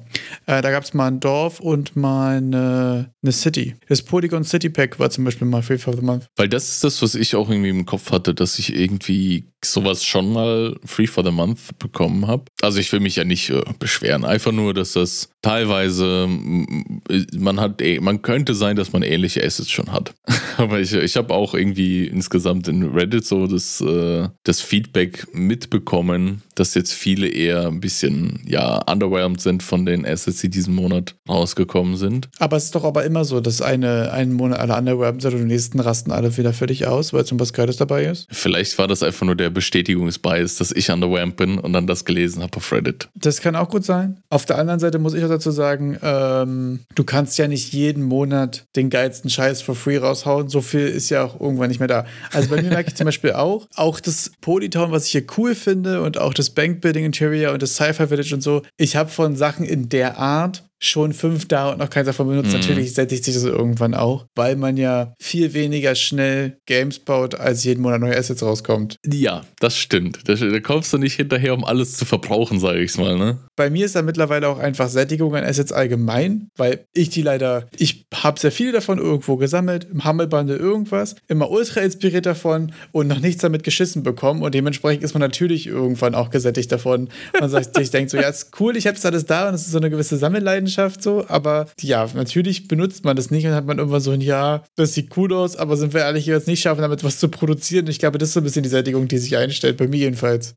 Äh, da gab es mal ein Dorf und mal eine, eine City. Das Polygon City Pack war zum Beispiel mal Free for the Month. Weil das ist das, was ich auch irgendwie im Kopf hatte, dass ich irgendwie sowas schon mal Free for the Month bekommen habe. Also ich will mich ja nicht äh, beschweren, einfach nur, dass das teilweise, man hat, eh, man könnte sein, dass man ähnliche Assets schon hat. Aber ich, ich habe auch irgendwie insgesamt in Reddit so das, äh, das Feedback mitbekommen, dass jetzt viele eher ein bisschen, ja, underwhelmed sind von den Assets, die diesen Monat rausgekommen sind. Aber es ist doch aber immer so, dass eine, einen Monat alle underwhelmed sind und den nächsten rasten alle wieder fertig aus, weil zum was Geiles dabei ist. Vielleicht war das einfach nur der Bestätigungsbias, dass ich underwhelmed bin und dann das gelesen habe auf Reddit. Das kann auch gut sein. Auf der anderen Seite muss ich auch dazu sagen, ähm, du kannst ja nicht jeden Monat den geilsten Scheiß for free raushauen. So viel ist ja auch irgendwann nicht mehr da. Also bei mir merke ich zum Beispiel auch, auch das Polytown, was ich hier cool finde und auch das Bankbuilding Interior und das Sci-Fi Village und so. Ich habe von Sachen in der Art schon fünf da und noch keins davon benutzt. Mhm. Natürlich sättigt sich das irgendwann auch, weil man ja viel weniger schnell Games baut, als jeden Monat neue Assets rauskommt. Ja, das stimmt. Da, da kommst du nicht hinterher, um alles zu verbrauchen, sage ich mal. Ne? Bei mir ist da mittlerweile auch einfach Sättigung an Assets allgemein, weil ich die leider, ich habe sehr viele davon irgendwo gesammelt, im Hammelbande irgendwas, immer ultra inspiriert davon und noch nichts damit geschissen bekommen und dementsprechend ist man natürlich irgendwann auch gesättigt davon. Man sagt, ich denke so, ja, ist cool, ich habe es alles da und es ist so eine gewisse Sammelleidenschaft so, aber ja, natürlich benutzt man das nicht und hat man irgendwann so ein Ja, das sieht cool aus, aber sind wir ehrlich, es nicht schaffen, damit was zu produzieren. Ich glaube, das ist so ein bisschen die Sättigung, die sich einstellt, bei mir jedenfalls.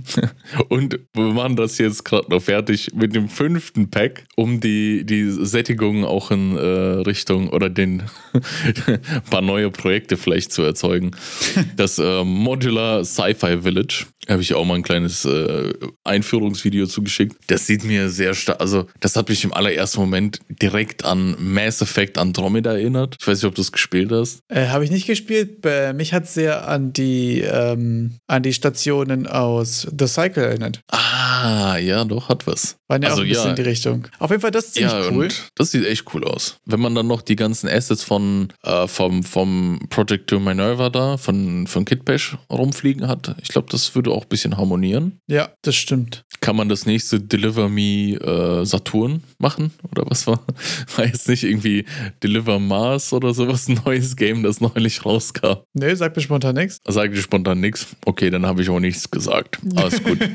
und wir machen das jetzt gerade noch fertig mit dem fünften Pack, um die, die Sättigung auch in äh, Richtung oder den paar neue Projekte vielleicht zu erzeugen. Das äh, Modular Sci-Fi Village habe ich auch mal ein kleines äh, Einführungsvideo zugeschickt. Das sieht mir sehr stark, also das hat mich im allerersten Moment direkt an Mass Effect Andromeda erinnert. Ich weiß nicht, ob du es gespielt hast. Äh, habe ich nicht gespielt. Mich hat es sehr an die, ähm, an die Stationen aus The Cycle erinnert. Ah, ja, doch, hat was. Waren ja also, auch ein bisschen ja, in die Richtung. Auf jeden Fall, das ist ziemlich ja, cool. Das sieht echt cool aus. Wenn man dann noch die ganzen Assets von, äh, vom, vom Project to Minerva da, von, von Kitbash rumfliegen hat, ich glaube, das würde auch ein bisschen harmonieren. Ja, das stimmt. Kann man das nächste Deliver Me äh, Saturn machen? Oder was war? War jetzt nicht irgendwie Deliver Mars oder sowas, ein neues Game, das neulich rauskam? Nee, sagt mir spontan nichts. Sagt dir spontan nichts? Okay, dann habe ich auch nichts gesagt. Alles gut.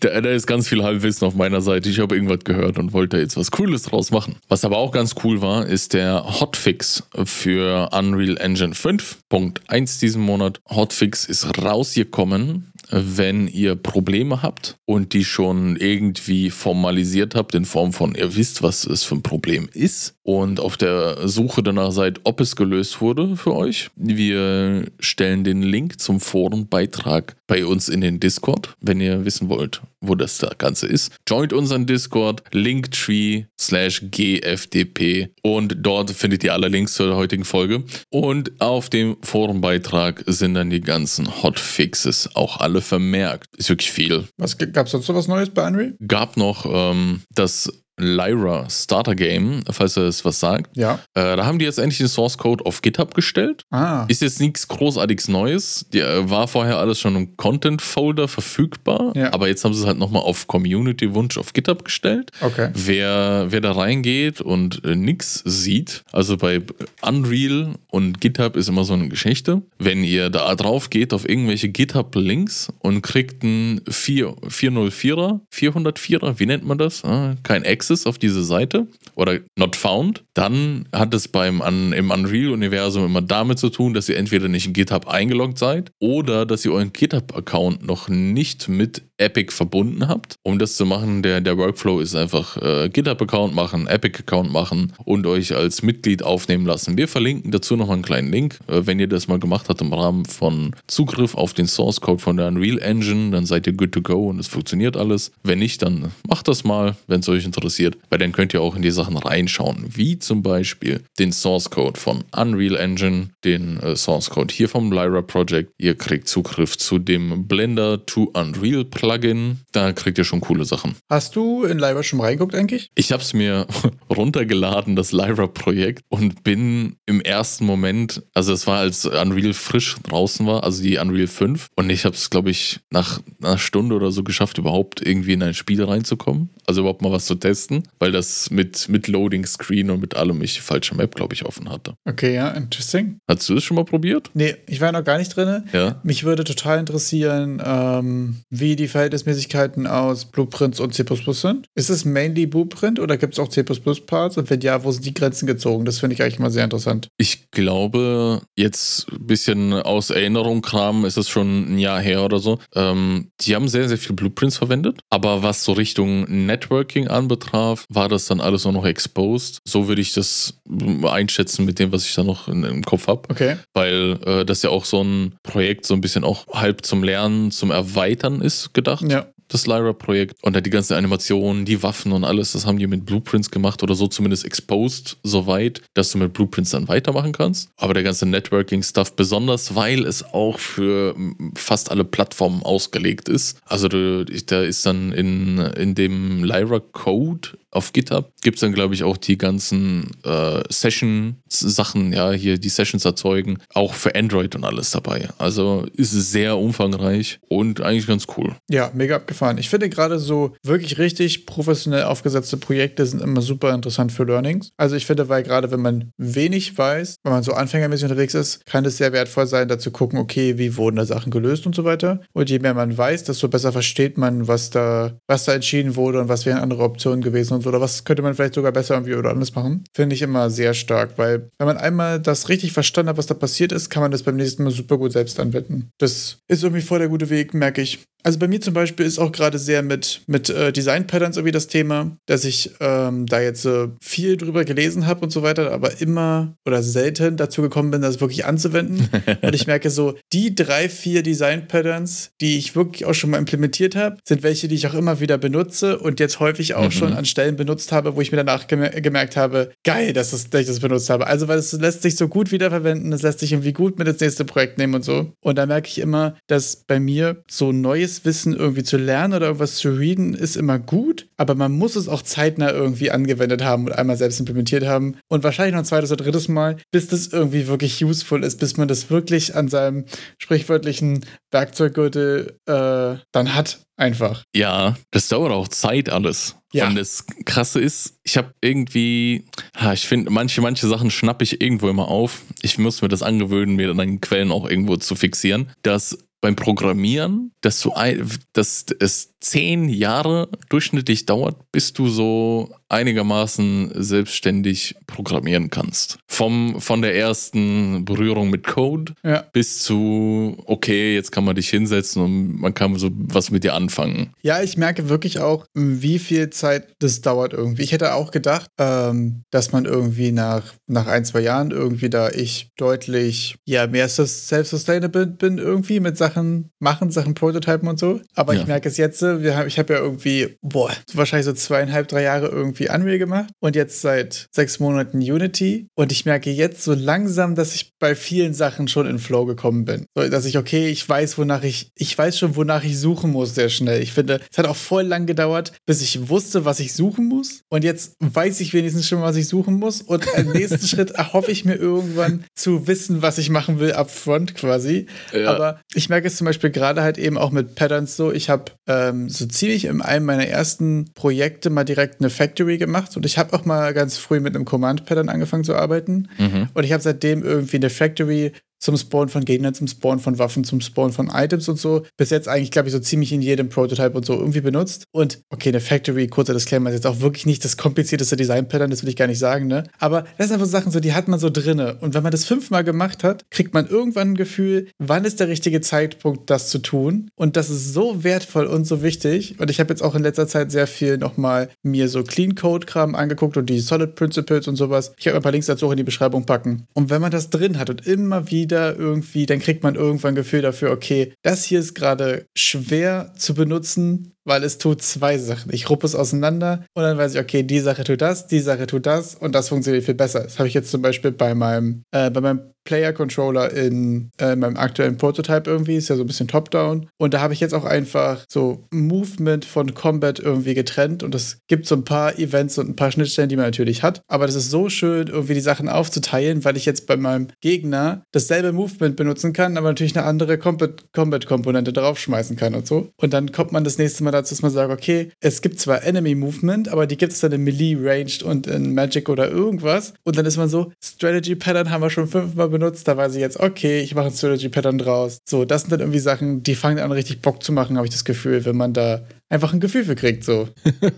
da, da, ist ganz viel Halbwissen auf meiner Seite. Ich habe irgendwas gehört und wollte jetzt was Cooles draus machen. Was aber auch ganz cool war, ist der Hotfix für Unreal Engine 5.1 diesen Monat. Hotfix ist rausgekommen wenn ihr Probleme habt und die schon irgendwie formalisiert habt in Form von, ihr wisst, was es für ein Problem ist und auf der Suche danach seid, ob es gelöst wurde für euch. Wir stellen den Link zum Forenbeitrag bei uns in den Discord, wenn ihr wissen wollt, wo das Ganze ist. Joint unseren Discord, linktree slash gfdp und dort findet ihr alle Links zur heutigen Folge. Und auf dem Forenbeitrag sind dann die ganzen Hotfixes auch alle vermerkt. Ist wirklich viel. Was gab es sonst noch was Neues bei Unreal? Gab noch ähm, das Lyra Starter Game, falls er es was sagt. Ja. Äh, da haben die jetzt endlich den Source Code auf GitHub gestellt. Ah. Ist jetzt nichts großartiges Neues. Die, äh, war vorher alles schon im Content Folder verfügbar. Ja. Aber jetzt haben sie es halt nochmal auf Community-Wunsch auf GitHub gestellt. Okay. Wer, wer da reingeht und äh, nichts sieht, also bei Unreal und GitHub ist immer so eine Geschichte. Wenn ihr da drauf geht auf irgendwelche GitHub-Links und kriegt einen 4, 404er, 404er, wie nennt man das? Ah, kein Ex Access auf diese Seite oder not found, dann hat es beim an, im Unreal-Universum immer damit zu tun, dass ihr entweder nicht in GitHub eingeloggt seid oder dass ihr euren GitHub-Account noch nicht mit Epic verbunden habt. Um das zu machen, der, der Workflow ist einfach äh, GitHub-Account machen, Epic-Account machen und euch als Mitglied aufnehmen lassen. Wir verlinken dazu noch einen kleinen Link. Äh, wenn ihr das mal gemacht habt im Rahmen von Zugriff auf den Source Code von der Unreal Engine, dann seid ihr good to go und es funktioniert alles. Wenn nicht, dann macht das mal, wenn es euch interessiert, weil dann könnt ihr auch in die Sachen reinschauen, wie zum Beispiel den Source Code von Unreal Engine, den äh, Source Code hier vom Lyra Project. Ihr kriegt Zugriff zu dem Blender to Unreal Plugin Plugin, da kriegt ihr schon coole Sachen. Hast du in Lyra schon reingeguckt eigentlich? Ich habe es mir runtergeladen, das Lyra-Projekt, und bin im ersten Moment, also es war als Unreal frisch draußen war, also die Unreal 5, und ich habe es, glaube ich, nach einer Stunde oder so geschafft, überhaupt irgendwie in ein Spiel reinzukommen. Also überhaupt mal was zu testen, weil das mit, mit Loading Screen und mit allem ich die falsche Map, glaube ich, offen hatte. Okay, ja, interesting. Hast du es schon mal probiert? Nee, ich war noch gar nicht drin. Ja. Mich würde total interessieren, ähm, wie die Verhältnismäßigkeiten aus Blueprints und C sind. Ist es mainly Blueprint oder gibt es auch C++-Parts? Und wenn ja, wo sind die Grenzen gezogen? Das finde ich eigentlich mal sehr interessant. Ich glaube, jetzt ein bisschen aus Erinnerung kramen, ist es schon ein Jahr her oder so. Ähm, die haben sehr, sehr viel Blueprints verwendet. Aber was so Richtung Networking anbetraf, war das dann alles nur noch exposed. So würde ich das einschätzen mit dem, was ich da noch in, im Kopf habe. Okay. Weil äh, das ja auch so ein Projekt so ein bisschen auch halb zum Lernen, zum Erweitern ist, gedacht. Ja. das Lyra-Projekt. Und die ganzen Animationen, die Waffen und alles, das haben die mit Blueprints gemacht oder so zumindest exposed, soweit, dass du mit Blueprints dann weitermachen kannst. Aber der ganze Networking-Stuff, besonders weil es auch für fast alle Plattformen ausgelegt ist. Also du, da ist dann in, in dem Lyra-Code auf GitHub gibt es dann, glaube ich, auch die ganzen äh, Session-Sachen, ja, hier die Sessions erzeugen, auch für Android und alles dabei. Also ist es sehr umfangreich und eigentlich ganz cool. Ja, mega abgefahren. Ich finde gerade so wirklich richtig professionell aufgesetzte Projekte sind immer super interessant für Learnings. Also ich finde, weil gerade wenn man wenig weiß, wenn man so anfängermäßig unterwegs ist, kann es sehr wertvoll sein, da zu gucken, okay, wie wurden da Sachen gelöst und so weiter. Und je mehr man weiß, desto besser versteht man, was da, was da entschieden wurde und was wären andere Optionen gewesen und so oder was könnte man vielleicht sogar besser irgendwie oder anders machen. Finde ich immer sehr stark, weil wenn man einmal das richtig verstanden hat, was da passiert ist, kann man das beim nächsten Mal super gut selbst anwenden. Das ist irgendwie voll der gute Weg, merke ich. Also bei mir zum Beispiel ist auch gerade sehr mit, mit äh, Design-Patterns irgendwie das Thema, dass ich ähm, da jetzt äh, viel drüber gelesen habe und so weiter, aber immer oder selten dazu gekommen bin, das wirklich anzuwenden. und ich merke so, die drei, vier Design-Patterns, die ich wirklich auch schon mal implementiert habe, sind welche, die ich auch immer wieder benutze und jetzt häufig auch mhm. schon an Stellen benutzt habe, wo ich mir danach gemer gemerkt habe, geil, dass, das, dass ich das benutzt habe. Also weil es lässt sich so gut wiederverwenden, es lässt sich irgendwie gut mit ins nächste Projekt nehmen und so. Und da merke ich immer, dass bei mir so neues Wissen irgendwie zu lernen oder irgendwas zu readen, ist immer gut, aber man muss es auch zeitnah irgendwie angewendet haben und einmal selbst implementiert haben und wahrscheinlich noch ein zweites oder drittes Mal, bis das irgendwie wirklich useful ist, bis man das wirklich an seinem sprichwörtlichen Werkzeuggürtel äh, dann hat. Einfach. Ja, das dauert auch Zeit alles. Ja. Und das Krasse ist, ich habe irgendwie, ich finde, manche, manche Sachen schnappe ich irgendwo immer auf. Ich muss mir das angewöhnen, mir dann an Quellen auch irgendwo zu fixieren, dass beim Programmieren, dass, du ein, dass es zehn Jahre durchschnittlich dauert, bis du so einigermaßen selbstständig programmieren kannst. Vom, von der ersten Berührung mit Code ja. bis zu, okay, jetzt kann man dich hinsetzen und man kann so was mit dir anfangen. Ja, ich merke wirklich auch, wie viel Zeit das dauert irgendwie. Ich hätte auch gedacht, ähm, dass man irgendwie nach, nach ein, zwei Jahren irgendwie da ich deutlich ja, mehr self-sustainable bin irgendwie mit Sachen Sachen machen, Sachen prototypen und so. Aber ja. ich merke es jetzt, wir haben, ich habe ja irgendwie, boah, wahrscheinlich so zweieinhalb, drei Jahre irgendwie Unreal gemacht und jetzt seit sechs Monaten Unity. Und ich merke jetzt so langsam, dass ich bei vielen Sachen schon in Flow gekommen bin. So, dass ich, okay, ich weiß, wonach ich, ich weiß schon, wonach ich suchen muss, sehr schnell. Ich finde, es hat auch voll lang gedauert, bis ich wusste, was ich suchen muss. Und jetzt weiß ich wenigstens schon, was ich suchen muss. Und im nächsten Schritt erhoffe ich mir irgendwann zu wissen, was ich machen will, upfront quasi. Ja. Aber ich merke es zum Beispiel gerade halt eben auch mit Patterns so. Ich habe ähm, so ziemlich in einem meiner ersten Projekte mal direkt eine Factory gemacht und ich habe auch mal ganz früh mit einem Command-Pattern angefangen zu arbeiten. Mhm. Und ich habe seitdem irgendwie eine Factory zum Spawn von Gegnern, zum Spawn von Waffen, zum Spawn von Items und so. Bis jetzt eigentlich, glaube ich, so ziemlich in jedem Prototype und so irgendwie benutzt. Und okay, eine Factory, kurzer Disclaimer, ist jetzt auch wirklich nicht das komplizierteste Design-Pattern, das will ich gar nicht sagen, ne? Aber das sind einfach Sachen so, die hat man so drinne. Und wenn man das fünfmal gemacht hat, kriegt man irgendwann ein Gefühl, wann ist der richtige Zeitpunkt, das zu tun. Und das ist so wertvoll und so wichtig. Und ich habe jetzt auch in letzter Zeit sehr viel nochmal mir so Clean Code-Kram angeguckt und die Solid Principles und sowas. Ich habe ein paar Links dazu auch in die Beschreibung packen. Und wenn man das drin hat und immer wieder wieder irgendwie, dann kriegt man irgendwann ein Gefühl dafür, okay, das hier ist gerade schwer zu benutzen, weil es tut zwei Sachen. Ich ruppe es auseinander und dann weiß ich, okay, die Sache tut das, die Sache tut das und das funktioniert viel besser. Das habe ich jetzt zum Beispiel bei meinem, äh, bei meinem Player-Controller in äh, meinem aktuellen Prototype irgendwie, ist ja so ein bisschen top-down. Und da habe ich jetzt auch einfach so Movement von Combat irgendwie getrennt und es gibt so ein paar Events und ein paar Schnittstellen, die man natürlich hat. Aber das ist so schön, irgendwie die Sachen aufzuteilen, weil ich jetzt bei meinem Gegner dasselbe Movement benutzen kann, aber natürlich eine andere Combat-Komponente draufschmeißen kann und so. Und dann kommt man das nächste Mal dazu, dass man sagt, okay, es gibt zwar Enemy Movement, aber die gibt es dann in Melee, Ranged und in Magic oder irgendwas. Und dann ist man so, Strategy Pattern haben wir schon fünfmal benutzt, da weiß ich jetzt, okay, ich mache ein Strategy Pattern draus. So, das sind dann irgendwie Sachen, die fangen an richtig Bock zu machen, habe ich das Gefühl, wenn man da einfach ein Gefühl für kriegt, so.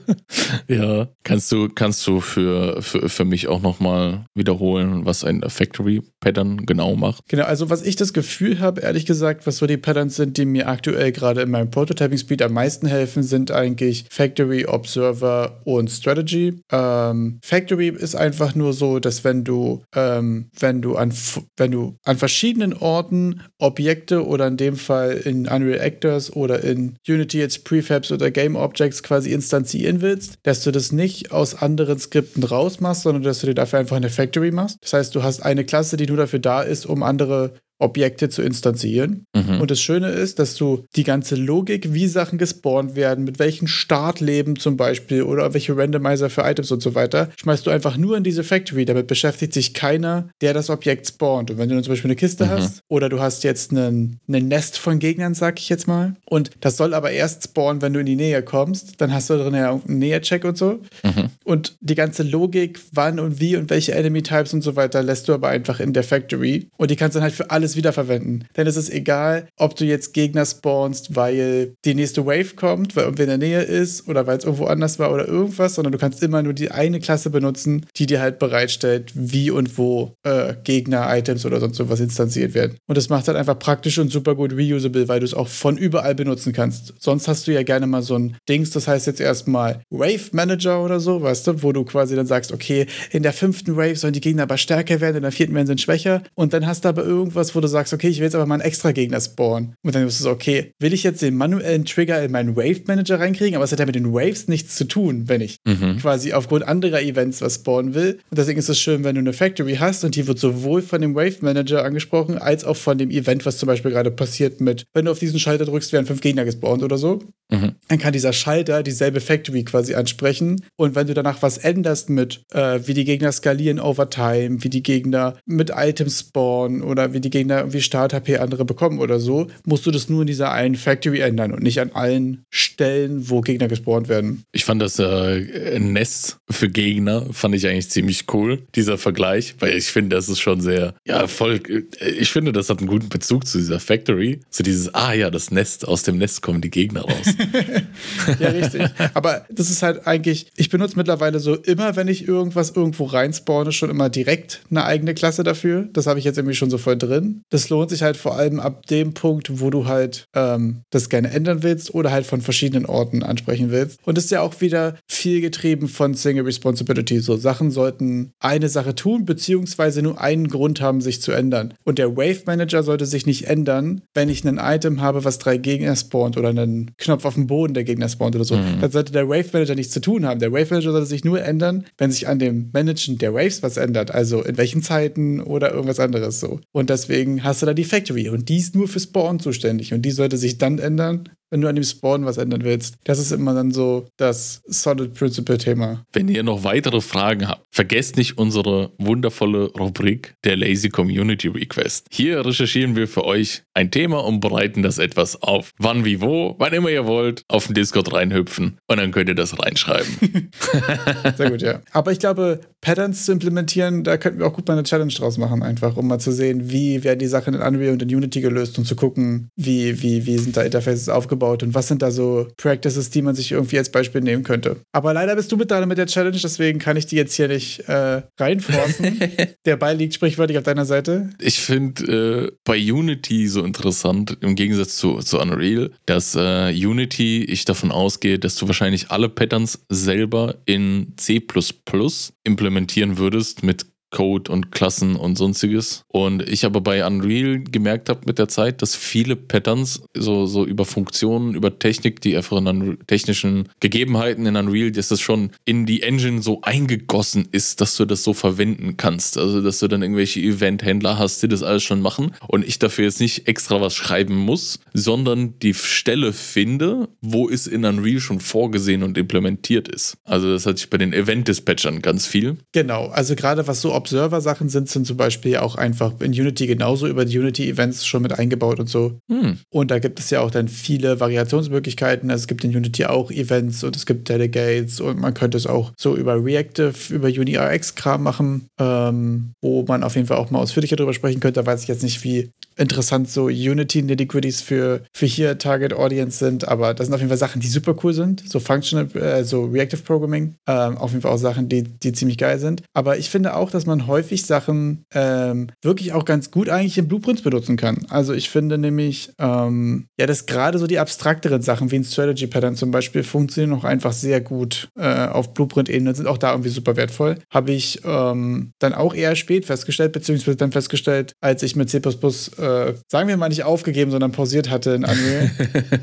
ja, kannst du, kannst du für, für, für mich auch nochmal wiederholen, was ein Factory Pattern genau macht? Genau, also was ich das Gefühl habe, ehrlich gesagt, was so die Patterns sind, die mir aktuell gerade in meinem Prototyping Speed am meisten helfen, sind eigentlich Factory, Observer und Strategy. Ähm, Factory ist einfach nur so, dass wenn du, ähm, wenn du an, wenn du an verschiedenen Orten Objekte oder in dem Fall in Unreal Actors oder in Unity jetzt Prefabs oder Game Objects quasi instanzieren willst, dass du das nicht aus anderen Skripten rausmachst, sondern dass du dir dafür einfach eine Factory machst. Das heißt, du hast eine Klasse, die nur dafür da ist, um andere Objekte zu instanzieren. Mhm. Und das Schöne ist, dass du die ganze Logik, wie Sachen gespawnt werden, mit welchen Startleben zum Beispiel oder welche Randomizer für Items und so weiter, schmeißt du einfach nur in diese Factory. Damit beschäftigt sich keiner, der das Objekt spawnt. Und wenn du dann zum Beispiel eine Kiste mhm. hast oder du hast jetzt einen Nest von Gegnern, sag ich jetzt mal, und das soll aber erst spawnen, wenn du in die Nähe kommst, dann hast du drin ja einen Nähercheck und so. Mhm. Und die ganze Logik, wann und wie und welche Enemy Types und so weiter, lässt du aber einfach in der Factory. Und die kannst dann halt für alle alles wiederverwenden. Denn es ist egal, ob du jetzt Gegner spawnst, weil die nächste Wave kommt, weil irgendwer in der Nähe ist oder weil es irgendwo anders war oder irgendwas, sondern du kannst immer nur die eine Klasse benutzen, die dir halt bereitstellt, wie und wo äh, Gegner, Items oder sonst sowas instanziert werden. Und das macht halt einfach praktisch und super gut reusable, weil du es auch von überall benutzen kannst. Sonst hast du ja gerne mal so ein Dings, das heißt jetzt erstmal Wave Manager oder so, weißt du, wo du quasi dann sagst, okay, in der fünften Wave sollen die Gegner aber stärker werden, in der vierten werden sie schwächer und dann hast du aber irgendwas, wo du sagst, okay, ich will jetzt aber mal einen extra Gegner spawnen. Und dann ist es so, okay, will ich jetzt den manuellen Trigger in meinen Wave Manager reinkriegen, aber es hat ja mit den Waves nichts zu tun, wenn ich mhm. quasi aufgrund anderer Events was spawnen will. Und deswegen ist es schön, wenn du eine Factory hast und die wird sowohl von dem Wave Manager angesprochen, als auch von dem Event, was zum Beispiel gerade passiert mit, wenn du auf diesen Schalter drückst, werden fünf Gegner gespawnt oder so. Mhm. Dann kann dieser Schalter dieselbe Factory quasi ansprechen. Und wenn du danach was änderst mit, äh, wie die Gegner skalieren over time, wie die Gegner mit Items spawnen oder wie die Gegner Gegner irgendwie Start-HP andere bekommen oder so, musst du das nur in dieser einen Factory ändern und nicht an allen Stellen, wo Gegner gespawnt werden. Ich fand das äh, Nest für Gegner, fand ich eigentlich ziemlich cool, dieser Vergleich, weil ich finde, das ist schon sehr, ja, voll, äh, ich finde, das hat einen guten Bezug zu dieser Factory. So dieses, ah ja, das Nest, aus dem Nest kommen die Gegner raus. ja, richtig. Aber das ist halt eigentlich, ich benutze mittlerweile so immer, wenn ich irgendwas irgendwo reinspawne, schon immer direkt eine eigene Klasse dafür. Das habe ich jetzt irgendwie schon so voll drin. Das lohnt sich halt vor allem ab dem Punkt, wo du halt ähm, das gerne ändern willst oder halt von verschiedenen Orten ansprechen willst. Und ist ja auch wieder viel getrieben von Single Responsibility. So Sachen sollten eine Sache tun, beziehungsweise nur einen Grund haben, sich zu ändern. Und der Wave Manager sollte sich nicht ändern, wenn ich ein Item habe, was drei Gegner spawnt oder einen Knopf auf dem Boden der Gegner spawnt oder so. Mhm. Dann sollte der Wave Manager nichts zu tun haben. Der Wave Manager sollte sich nur ändern, wenn sich an dem Managen der Waves was ändert. Also in welchen Zeiten oder irgendwas anderes so. Und deswegen deswegen hast du da die Factory. Und die ist nur für Spawn zuständig. Und die sollte sich dann ändern, wenn du an dem Spawn was ändern willst. Das ist immer dann so das Solid Principle Thema. Wenn ihr noch weitere Fragen habt, vergesst nicht unsere wundervolle Rubrik der Lazy Community Request. Hier recherchieren wir für euch ein Thema und bereiten das etwas auf. Wann, wie, wo, wann immer ihr wollt, auf den Discord reinhüpfen und dann könnt ihr das reinschreiben. Sehr gut, ja. Aber ich glaube, Patterns zu implementieren, da könnten wir auch gut mal eine Challenge draus machen, einfach, um mal zu sehen, wie werden die Sachen in Unreal und in Unity gelöst und zu gucken, wie, wie, wie sind da Interfaces aufgebaut aufgebaut und was sind da so Practices, die man sich irgendwie als Beispiel nehmen könnte. Aber leider bist du mit dran mit der Challenge, deswegen kann ich die jetzt hier nicht äh, reinforcen. der Ball liegt sprichwörtlich auf deiner Seite. Ich finde äh, bei Unity so interessant, im Gegensatz zu, zu Unreal, dass äh, Unity, ich davon ausgehe, dass du wahrscheinlich alle Patterns selber in C implementieren würdest mit Code und Klassen und sonstiges. Und ich aber bei Unreal gemerkt habe mit der Zeit, dass viele Patterns so, so über Funktionen, über Technik, die einfach in technischen Gegebenheiten in Unreal, dass das schon in die Engine so eingegossen ist, dass du das so verwenden kannst. Also, dass du dann irgendwelche Event-Händler hast, die das alles schon machen und ich dafür jetzt nicht extra was schreiben muss, sondern die Stelle finde, wo es in Unreal schon vorgesehen und implementiert ist. Also, das hatte ich bei den Event-Dispatchern ganz viel. Genau, also gerade was so Observer-Sachen sind, sind zum Beispiel auch einfach in Unity genauso über die Unity-Events schon mit eingebaut und so. Hm. Und da gibt es ja auch dann viele Variationsmöglichkeiten. Also es gibt in Unity auch Events und es gibt Delegates und man könnte es auch so über Reactive, über UniRX-Kram machen, ähm, wo man auf jeden Fall auch mal ausführlicher drüber sprechen könnte. Da weiß ich jetzt nicht, wie interessant so Unity Nitty-Gritties für, für hier Target Audience sind, aber das sind auf jeden Fall Sachen, die super cool sind. So Functional, äh, so Reactive Programming, ähm, auf jeden Fall auch Sachen, die, die ziemlich geil sind. Aber ich finde auch, dass man häufig Sachen ähm, wirklich auch ganz gut eigentlich in Blueprints benutzen kann. Also ich finde nämlich, ähm, ja, dass gerade so die abstrakteren Sachen wie ein Strategy Pattern zum Beispiel funktionieren auch einfach sehr gut äh, auf Blueprint-Ebene, sind auch da irgendwie super wertvoll. Habe ich ähm, dann auch eher spät festgestellt, beziehungsweise dann festgestellt, als ich mit C++ äh, äh, sagen wir mal nicht aufgegeben, sondern pausiert hatte in Unreal,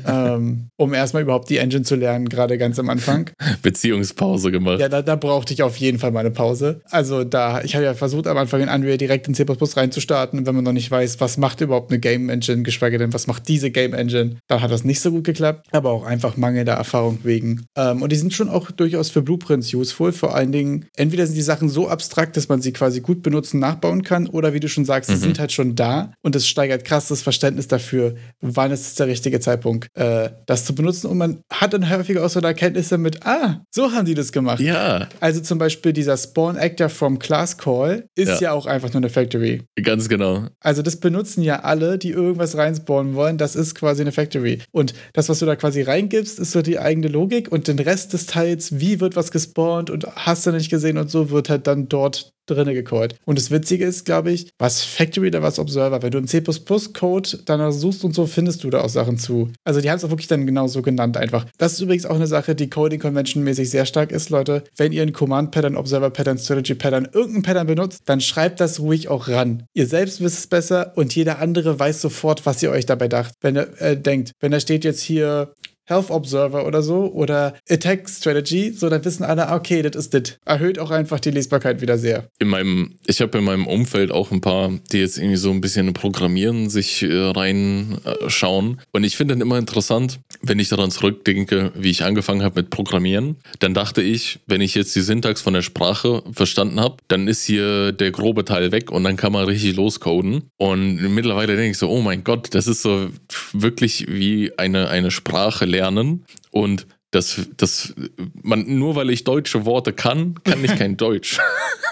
ähm, um erstmal überhaupt die Engine zu lernen, gerade ganz am Anfang. Beziehungspause gemacht. Ja, da, da brauchte ich auf jeden Fall mal eine Pause. Also da, ich habe ja versucht, am Anfang in Unreal direkt in C reinzustarten, wenn man noch nicht weiß, was macht überhaupt eine Game Engine, geschweige denn, was macht diese Game Engine, dann hat das nicht so gut geklappt, aber auch einfach mangelnder Erfahrung wegen. Ähm, und die sind schon auch durchaus für Blueprints useful, vor allen Dingen, entweder sind die Sachen so abstrakt, dass man sie quasi gut benutzen, nachbauen kann, oder wie du schon sagst, mhm. sie sind halt schon da und es steigert krass das Verständnis dafür, wann ist der richtige Zeitpunkt, äh, das zu benutzen und man hat dann häufiger auch so eine Erkenntnis damit, ah, so haben die das gemacht. Ja. Also zum Beispiel dieser Spawn Actor from Class Call ist ja, ja auch einfach nur eine Factory. Ganz genau. Also das benutzen ja alle, die irgendwas reinspawnen wollen. Das ist quasi eine Factory. Und das, was du da quasi reingibst, ist so die eigene Logik und den Rest des Teils, wie wird was gespawnt und hast du nicht gesehen und so, wird halt dann dort drinne gecallt. Und das Witzige ist, glaube ich, was Factory oder was Observer. Wenn du im C++-Code danach suchst und so, findest du da auch Sachen zu. Also die haben es auch wirklich dann genau so genannt einfach. Das ist übrigens auch eine Sache, die Coding Convention-mäßig sehr stark ist, Leute. Wenn ihr ein Command-Pattern, Observer-Pattern, Strategy-Pattern, irgendein Pattern benutzt, dann schreibt das ruhig auch ran. Ihr selbst wisst es besser und jeder andere weiß sofort, was ihr euch dabei dacht. Wenn ihr äh, denkt, wenn da steht jetzt hier Health Observer oder so oder Attack Strategy, so dann wissen alle, ah, okay, das ist das. Erhöht auch einfach die Lesbarkeit wieder sehr. In meinem, ich habe in meinem Umfeld auch ein paar, die jetzt irgendwie so ein bisschen Programmieren sich äh, reinschauen. Und ich finde dann immer interessant, wenn ich daran zurückdenke, wie ich angefangen habe mit Programmieren, dann dachte ich, wenn ich jetzt die Syntax von der Sprache verstanden habe, dann ist hier der grobe Teil weg und dann kann man richtig loscoden. Und mittlerweile denke ich so, oh mein Gott, das ist so wirklich wie eine, eine Sprache lernen. Und das, das, man, nur weil ich deutsche Worte kann, kann ich kein Deutsch.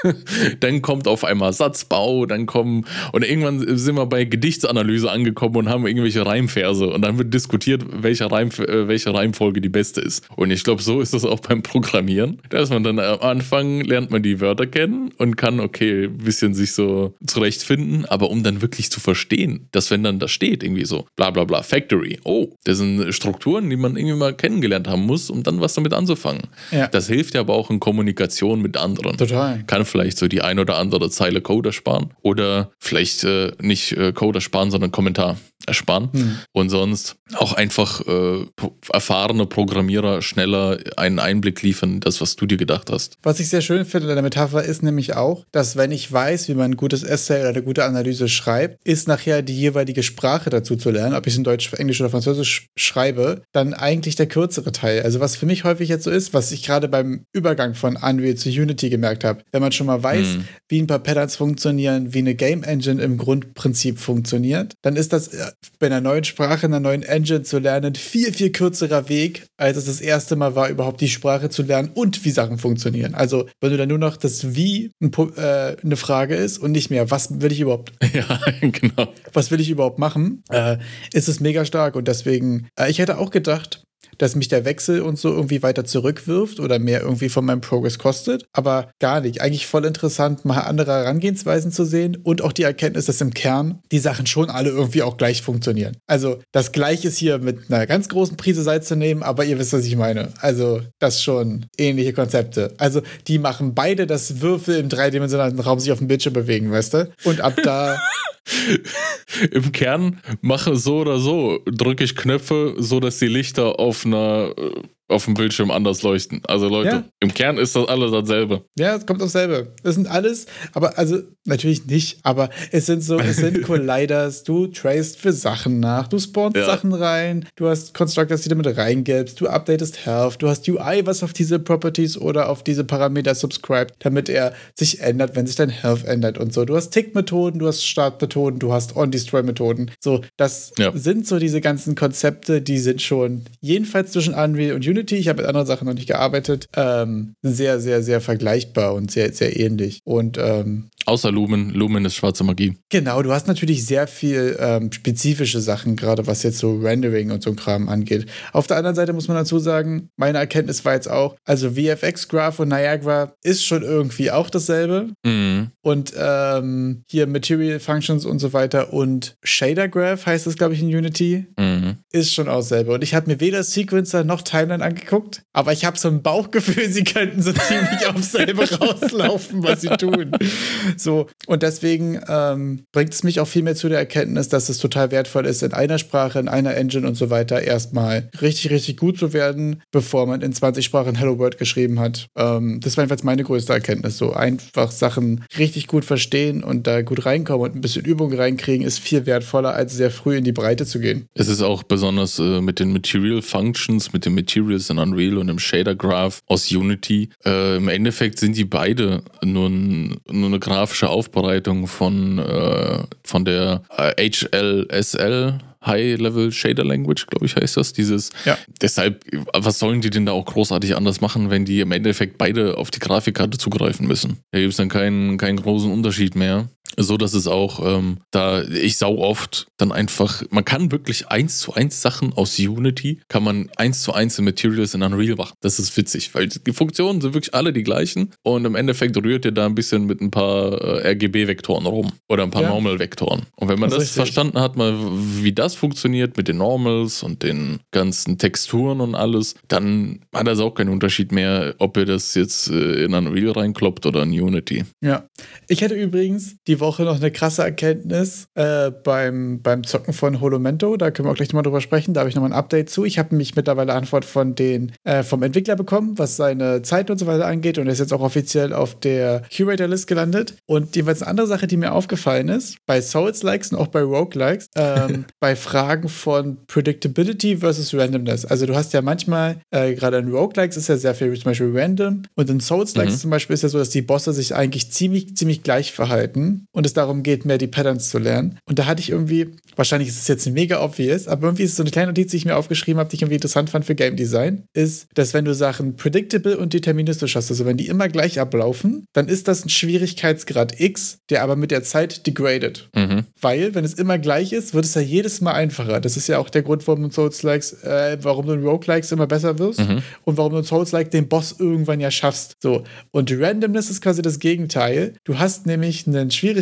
dann kommt auf einmal Satzbau, dann kommen, und irgendwann sind wir bei Gedichtsanalyse angekommen und haben irgendwelche Reimverse und dann wird diskutiert, welche, Reim, äh, welche Reimfolge die beste ist. Und ich glaube, so ist das auch beim Programmieren. Da ist man dann am Anfang, lernt man die Wörter kennen und kann, okay, ein bisschen sich so zurechtfinden, aber um dann wirklich zu verstehen, dass wenn dann da steht, irgendwie so, bla bla bla, Factory, oh, das sind Strukturen, die man irgendwie mal kennengelernt haben muss, um dann was damit anzufangen. Ja. Das hilft ja aber auch in Kommunikation mit anderen. Total. Kann vielleicht so die ein oder andere Zeile Code ersparen oder vielleicht äh, nicht äh, Code ersparen, sondern Kommentar ersparen hm. und sonst auch einfach äh, erfahrene Programmierer schneller einen Einblick liefern, das, was du dir gedacht hast. Was ich sehr schön finde in der Metapher ist nämlich auch, dass wenn ich weiß, wie man ein gutes Essay oder eine gute Analyse schreibt, ist nachher die jeweilige Sprache dazu zu lernen, ob ich es in Deutsch, Englisch oder Französisch schreibe, dann eigentlich der kürzere Teil. Also was für mich häufig jetzt so ist, was ich gerade beim Übergang von Unreal zu Unity gemerkt habe, wenn man schon mal weiß, hm. wie ein paar Patterns funktionieren, wie eine Game Engine im Grundprinzip funktioniert, dann ist das äh, bei einer neuen Sprache, einer neuen Engine zu lernen, viel, viel kürzerer Weg, als es das erste Mal war, überhaupt die Sprache zu lernen und wie Sachen funktionieren. Also, wenn du dann nur noch das Wie ein, äh, eine Frage ist und nicht mehr, was will ich überhaupt? Ja, genau. Was will ich überhaupt machen? Äh, ist es mega stark und deswegen, äh, ich hätte auch gedacht, dass mich der Wechsel und so irgendwie weiter zurückwirft oder mehr irgendwie von meinem Progress kostet. Aber gar nicht. Eigentlich voll interessant, mal andere Herangehensweisen zu sehen und auch die Erkenntnis, dass im Kern die Sachen schon alle irgendwie auch gleich funktionieren. Also das Gleiche ist hier mit einer ganz großen Prise Salz zu nehmen, aber ihr wisst, was ich meine. Also das schon ähnliche Konzepte. Also die machen beide, dass Würfel im dreidimensionalen Raum sich auf dem Bildschirm bewegen, weißt du? Und ab da Im Kern mache so oder so, drücke ich Knöpfe, so dass die Lichter auf einer äh, auf dem Bildschirm anders leuchten. Also Leute, ja. im Kern ist das alles dasselbe. Ja, es kommt aufs selbe. Das sind alles, aber also natürlich nicht, aber es sind so, es sind Colliders, du tracest für Sachen nach, du spawnst ja. Sachen rein, du hast Constructors, die du mit reingibst, du updatest Health, du hast UI, was auf diese Properties oder auf diese Parameter subscribt, damit er sich ändert, wenn sich dein Health ändert und so. Du hast Tick-Methoden, du hast Start-Methoden, du hast On-Destroy-Methoden. So, das ja. sind so diese ganzen Konzepte, die sind schon jedenfalls zwischen Unreal und Unity Unity, ich habe mit anderen Sachen noch nicht gearbeitet, ähm, sehr, sehr, sehr vergleichbar und sehr, sehr ähnlich. Und ähm, Außer Lumen. Lumen ist schwarze Magie. Genau, du hast natürlich sehr viel ähm, spezifische Sachen, gerade was jetzt so Rendering und so ein Kram angeht. Auf der anderen Seite muss man dazu sagen, meine Erkenntnis war jetzt auch, also VFX Graph und Niagara ist schon irgendwie auch dasselbe. Mhm. Und ähm, hier Material Functions und so weiter und Shader Graph heißt es, glaube ich, in Unity, mhm. ist schon auch dasselbe. Und ich habe mir weder Sequencer noch Timeline angeguckt, aber ich habe so ein Bauchgefühl, sie könnten so ziemlich aufs selbe rauslaufen, was sie tun. So, und deswegen ähm, bringt es mich auch viel mehr zu der Erkenntnis, dass es total wertvoll ist, in einer Sprache, in einer Engine und so weiter erstmal richtig, richtig gut zu werden, bevor man in 20 Sprachen Hello World geschrieben hat. Ähm, das war jedenfalls meine größte Erkenntnis. So einfach Sachen richtig gut verstehen und da gut reinkommen und ein bisschen Übung reinkriegen, ist viel wertvoller, als sehr früh in die Breite zu gehen. Es ist auch besonders äh, mit den Material Functions, mit den Materials in Unreal und im Shader Graph aus Unity. Äh, Im Endeffekt sind die beide nur, nur eine grafische Aufbereitung von, äh, von der äh, HLSL. High-Level Shader Language, glaube ich, heißt das. Dieses. Ja. Deshalb, was sollen die denn da auch großartig anders machen, wenn die im Endeffekt beide auf die Grafikkarte zugreifen müssen? Da gibt es dann keinen, keinen großen Unterschied mehr. So dass es auch, ähm, da ich sau oft dann einfach, man kann wirklich eins zu eins Sachen aus Unity, kann man eins zu eins in Materials in Unreal machen. Das ist witzig, weil die Funktionen sind wirklich alle die gleichen und im Endeffekt rührt ihr da ein bisschen mit ein paar äh, RGB-Vektoren rum oder ein paar Ja. Normal-Vektoren. Und wenn man Das das, verstanden hat, mal wie das funktioniert mit den Normals und den ganzen Texturen und alles, dann hat das auch keinen Unterschied mehr, ob ihr das jetzt äh, in Unreal reinkloppt oder in Unity. Ja. Ich hatte übrigens die Woche noch eine krasse Erkenntnis äh, beim, beim Zocken von Holomento. Da können wir auch gleich nochmal drüber sprechen. Da habe ich nochmal ein Update zu. Ich habe nämlich mittlerweile Antwort von den, äh, vom Entwickler bekommen, was seine Zeit und so weiter angeht. Und er ist jetzt auch offiziell auf der Curator-List gelandet. Und jeweils eine andere Sache, die mir aufgefallen ist, bei Souls-Likes und auch bei Roguelikes, ähm, bei Fragen von Predictability versus Randomness. Also du hast ja manchmal, äh, gerade in Roguelikes ist ja sehr viel zum Beispiel random. Und in Souls-Likes Mhm. zum Beispiel ist ja so, dass die Bosse sich eigentlich ziemlich, ziemlich gleich verhalten und es darum geht, mehr die Patterns zu lernen. Und da hatte ich irgendwie, wahrscheinlich ist es jetzt mega obvious, aber irgendwie ist es so eine kleine Notiz, die ich mir aufgeschrieben habe, die ich irgendwie interessant fand für Game Design, ist, dass wenn du Sachen predictable und deterministisch hast, also wenn die immer gleich ablaufen, dann ist das ein Schwierigkeitsgrad X, der aber mit der Zeit degradet. Mhm. Weil, wenn es immer gleich ist, wird es ja jedes Mal einfacher. Das ist ja auch der Grund, warum du in Souls-Likes, äh, warum du in Roguelikes immer besser wirst Mhm. und warum du in Souls-like den Boss irgendwann ja schaffst. So. Und Randomness ist quasi das Gegenteil. Du hast nämlich einen Schwierigkeitsgrad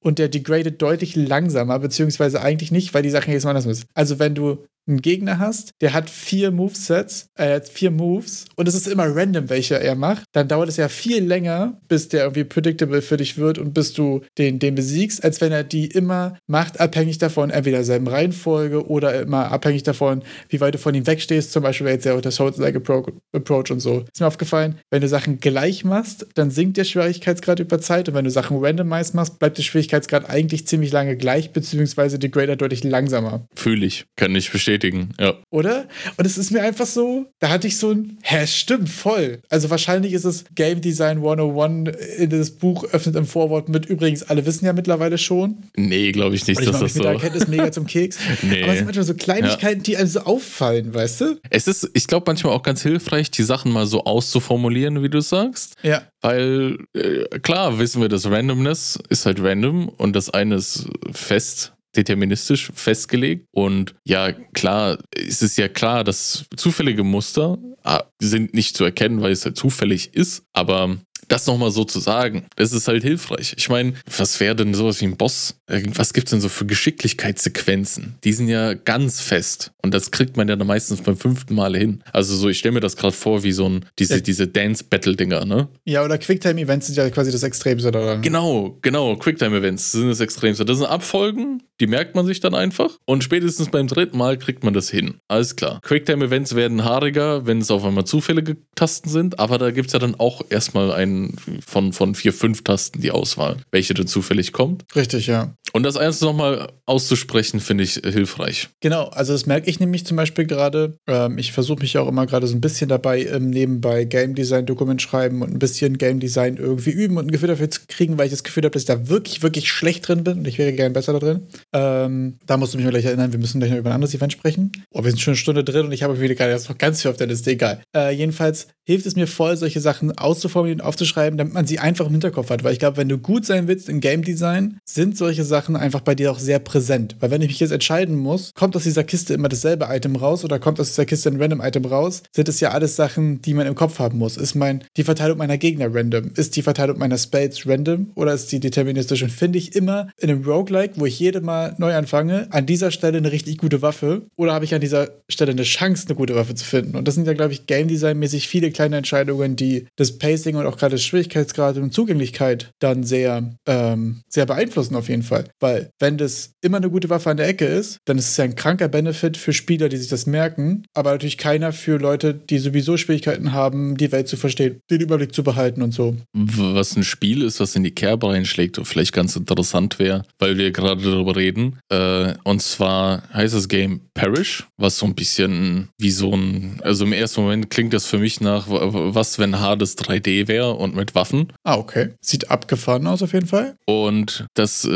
und der degradet deutlich langsamer, beziehungsweise eigentlich nicht, weil die Sachen jedes Mal anders müssen. Also, wenn du einen Gegner hast, der hat vier Movesets, äh, vier Moves und es ist immer random, welche er macht, dann dauert es ja viel länger, bis der irgendwie predictable für dich wird und bis du den, den besiegst, als wenn er die immer macht, abhängig davon, entweder derselben Reihenfolge oder immer abhängig davon, wie weit du von ihm wegstehst. Zum Beispiel jetzt ja auch der Souls-like Appro- Approach und so. Ist mir aufgefallen, wenn du Sachen gleich machst, dann sinkt der Schwierigkeitsgrad über Zeit und wenn du Sachen randomized machst, bleibt der Schwierigkeitsgrad eigentlich ziemlich lange gleich, beziehungsweise degrader deutlich langsamer. Fühle ich, kann ich bestätigen. Ja. Oder? Und es ist mir einfach so, da hatte ich so ein, hä, stimmt, voll. Also wahrscheinlich ist es Game Design 101 in das Buch öffnet im Vorwort mit, übrigens, alle wissen ja mittlerweile schon. Nee, glaube ich nicht, ich dass das mich mit der so. Erkenntnis mega zum Keks. Nee. Aber es sind manchmal so Kleinigkeiten, die einem so auffallen, weißt du? Es ist, ich glaube, manchmal auch ganz hilfreich, die Sachen mal so auszuformulieren, wie du sagst. Ja. Weil, äh, klar, wissen wir, dass Randomness ist halt random und das eine ist fest, deterministisch festgelegt. Und ja, klar, es ist ja klar, dass zufällige Muster ah, sind nicht zu erkennen, weil es halt zufällig ist. Aber das nochmal so zu sagen, das ist halt hilfreich. Ich meine, was wäre denn sowas wie ein Boss? Was gibt es denn so für Geschicklichkeitssequenzen? Die sind ja ganz fest. Und das kriegt man ja dann meistens beim fünften Mal hin. Also so, ich stelle mir das gerade vor, wie so ein, diese, Ja. diese Dance-Battle-Dinger, ne? Ja, oder Quicktime-Events sind ja quasi das Extremste daran. Genau, genau. Quicktime-Events sind das Extremste. Das sind Abfolgen, die merkt man sich dann einfach. Und spätestens beim dritten Mal kriegt man das hin. Alles klar. Quicktime-Events werden haariger, wenn es auf einmal zufällige Tasten sind. Aber da gibt es ja dann auch erstmal einen von, von vier, fünf Tasten die Auswahl, welche dann zufällig kommt. Richtig, ja. Und das eins nochmal auszusprechen, finde ich hilfreich. Genau, also das merke ich nämlich zum Beispiel gerade. Ähm, ich versuche mich auch immer gerade so ein bisschen dabei im nebenbei Game Design Dokument schreiben und ein bisschen Game Design irgendwie üben und ein Gefühl dafür zu kriegen, weil ich das Gefühl habe, dass ich da wirklich, wirklich schlecht drin bin und ich wäre gerne besser da drin. Ähm, da musst du mich mal gleich erinnern, wir müssen gleich noch über ein anderes Event sprechen. Oh, wir sind schon eine Stunde drin und ich habe wieder gerade noch ganz viel auf der Liste, egal. Äh, jedenfalls hilft es mir voll, solche Sachen auszuformulieren und aufzuschreiben, damit man sie einfach im Hinterkopf hat. Weil ich glaube, wenn du gut sein willst in Game Design, sind solche Sachen einfach bei dir auch sehr präsent. Weil wenn ich mich jetzt entscheiden muss, kommt aus dieser Kiste immer dasselbe Item raus oder kommt aus dieser Kiste ein random Item raus, sind es ja alles Sachen, die man im Kopf haben muss. Ist mein, die Verteilung meiner Gegner random? Ist die Verteilung meiner Spades random oder ist die deterministisch? Und finde ich immer in einem Roguelike, wo ich jede Mal neu anfange, an dieser Stelle eine richtig gute Waffe oder habe ich an dieser Stelle eine Chance, eine gute Waffe zu finden? Und das sind ja, glaube ich, Game Design-mäßig viele kleine Entscheidungen, die das Pacing und auch gerade das Schwierigkeitsgrad und Zugänglichkeit dann sehr, ähm, sehr beeinflussen auf jeden Fall. Weil wenn das immer eine gute Waffe an der Ecke ist, dann ist es ja ein kranker Benefit für Spieler, die sich das merken, aber natürlich keiner für Leute, die sowieso Schwierigkeiten haben, die Welt zu verstehen, den Überblick zu behalten und so. Was ein Spiel ist, was in die Kerbe reinschlägt und vielleicht ganz interessant wäre, weil wir gerade darüber reden. Äh, und zwar heißt das Game Parish, was so ein bisschen wie so ein, also im ersten Moment klingt das für mich nach, was, wenn Hades 3D wäre und mit Waffen. Ah, okay. Sieht abgefahren aus auf jeden Fall. Und das äh,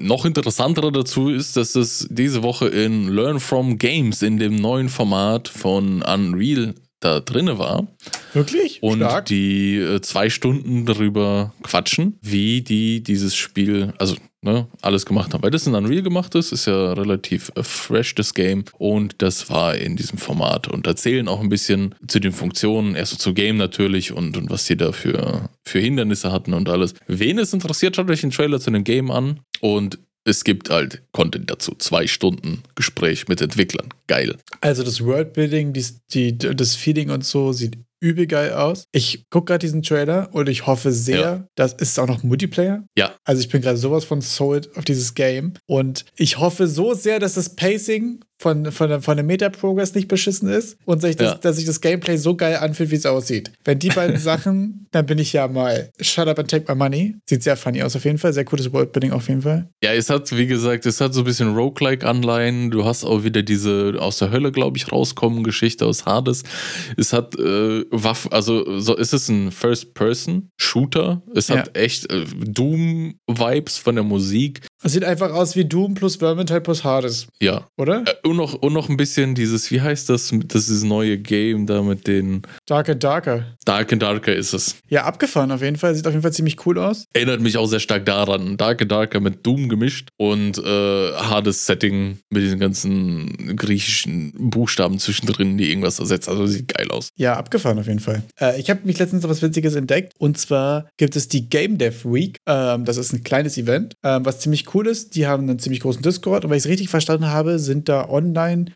noch interessantere dazu ist, dass es diese Woche in Learn from Games in dem neuen Format von Unreal da drinne war. Wirklich? Und Stark. die äh, zwei Stunden darüber quatschen, wie die dieses Spiel, also ne, alles gemacht haben. Weil das in Unreal gemacht ist, ist ja relativ fresh, das Game. Und das war in diesem Format. Und erzählen auch ein bisschen zu den Funktionen, erst so zu Game natürlich und, und was die da für, für Hindernisse hatten und alles. Wen es interessiert, schaut euch den Trailer zu dem Game an. Und es gibt halt Content dazu. Zwei Stunden Gespräch mit Entwicklern. Geil. Also das Worldbuilding, die, die, das Feeling und so sieht übel geil aus. Ich gucke gerade diesen Trailer und ich hoffe sehr, Ja. dass ist es auch noch Multiplayer. Ja. Also ich bin gerade sowas von sold auf dieses Game und ich hoffe so sehr, dass das Pacing von, von, der- von dem Meta-Progress nicht beschissen ist und sich das, Ja. dass sich das Gameplay so geil anfühlt, wie es aussieht. Wenn die beiden Sachen, dann bin ich ja mal shut up and take my money. Sieht sehr funny aus auf jeden Fall. Sehr cooles Worldbuilding auf jeden Fall. Ja, es hat, wie gesagt, es hat so ein bisschen Roguelike-Anleihen. Du hast auch wieder diese aus der Hölle, glaube ich, rauskommen Geschichte aus Hades. Es hat äh, Waffen, also so, es ist ein First-Person-Shooter. Es hat echt äh, Doom-Vibes von der Musik. Es sieht einfach aus wie Doom plus Vermintide plus Hades, Ja. oder? Äh, und, noch, und noch ein bisschen dieses, wie heißt das, das ist neue Game da mit den Darker Darker. Dark and Darker ist es. Ja, abgefahren auf jeden Fall. Sieht auf jeden Fall ziemlich cool aus. Erinnert mich auch sehr stark daran. Dark and Darker mit Doom gemischt und äh, Hades-Setting mit diesen ganzen griechischen Buchstaben zwischendrin, die irgendwas ersetzt. Also sieht geil aus. Ja, abgefahren auf jeden Fall. Äh, ich habe mich letztens noch was Witziges entdeckt. Und zwar gibt es die Game Dev Week. Ähm, das ist ein kleines Event, ähm, was ziemlich cool ist. Die haben einen ziemlich großen Discord. Und wenn ich es richtig verstanden habe, sind da online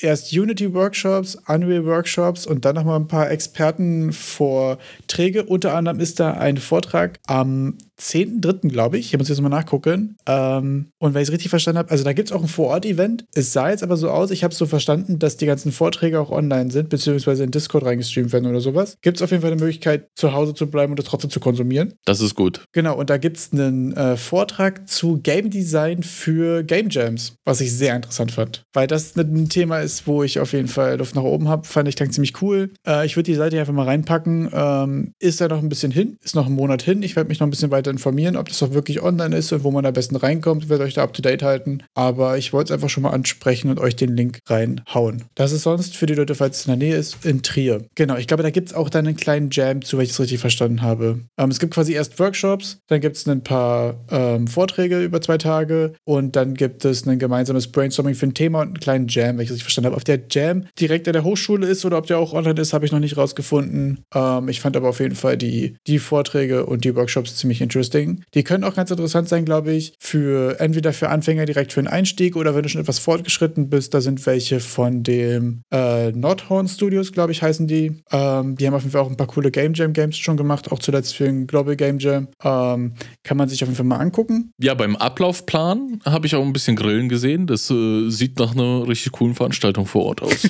erst Unity-Workshops, Unreal-Workshops und dann nochmal ein paar Expertenvorträge. Unter anderem ist da ein Vortrag am 10.3., glaube ich. Ich muss jetzt mal nachgucken. Ähm, und wenn ich es richtig verstanden habe, also da gibt es auch ein Vor-Ort-Event. Es sah jetzt aber so aus, ich habe es so verstanden, dass die ganzen Vorträge auch online sind, beziehungsweise in Discord reingestreamt werden oder sowas. Gibt es auf jeden Fall eine Möglichkeit, zu Hause zu bleiben und das trotzdem zu konsumieren. Das ist gut. Genau, und da gibt es einen äh, Vortrag zu Game Design für Game Jams, was ich sehr interessant fand. Weil das ein Thema ist, wo ich auf jeden Fall Luft nach oben habe. Fand ich klang ziemlich cool. Äh, ich würde die Seite hier einfach mal reinpacken. Ähm, ist da noch ein bisschen hin, ist noch ein Monat hin. Ich werde mich noch ein bisschen weiter informieren, ob das auch wirklich online ist und wo man am besten reinkommt. Werde euch da up to date halten. Aber ich wollte es einfach schon mal ansprechen und euch den Link reinhauen. Das ist sonst für die Leute, falls es in der Nähe ist, in Trier. Genau, ich glaube, da gibt es auch dann einen kleinen Jam zu, wenn ich es richtig verstanden habe. Ähm, es gibt quasi erst Workshops, dann gibt es ein paar ähm, Vorträge über zwei Tage und dann gibt es ein gemeinsames Brainstorming für ein Thema und einen kleinen Jam, wenn ich verstanden habe. Ob der Jam direkt an der Hochschule ist oder ob der auch online ist, habe ich noch nicht rausgefunden. Ähm, ich fand aber auf jeden Fall die, die Vorträge und die Workshops ziemlich interesting. Die können auch ganz interessant sein, glaube ich, für entweder für Anfänger direkt für einen Einstieg oder wenn du schon etwas fortgeschritten bist. Da sind welche von dem äh, Nordhorn Studios, glaube ich, heißen die. Ähm, die haben auf jeden Fall auch ein paar coole Game Jam Games schon gemacht, auch zuletzt für den Global Game Jam. Ähm, kann man sich auf jeden Fall mal angucken. Ja, beim Ablaufplan habe ich auch ein bisschen Grillen gesehen. Das äh, sieht nach einer richtig coolen Veranstaltung vor Ort aus.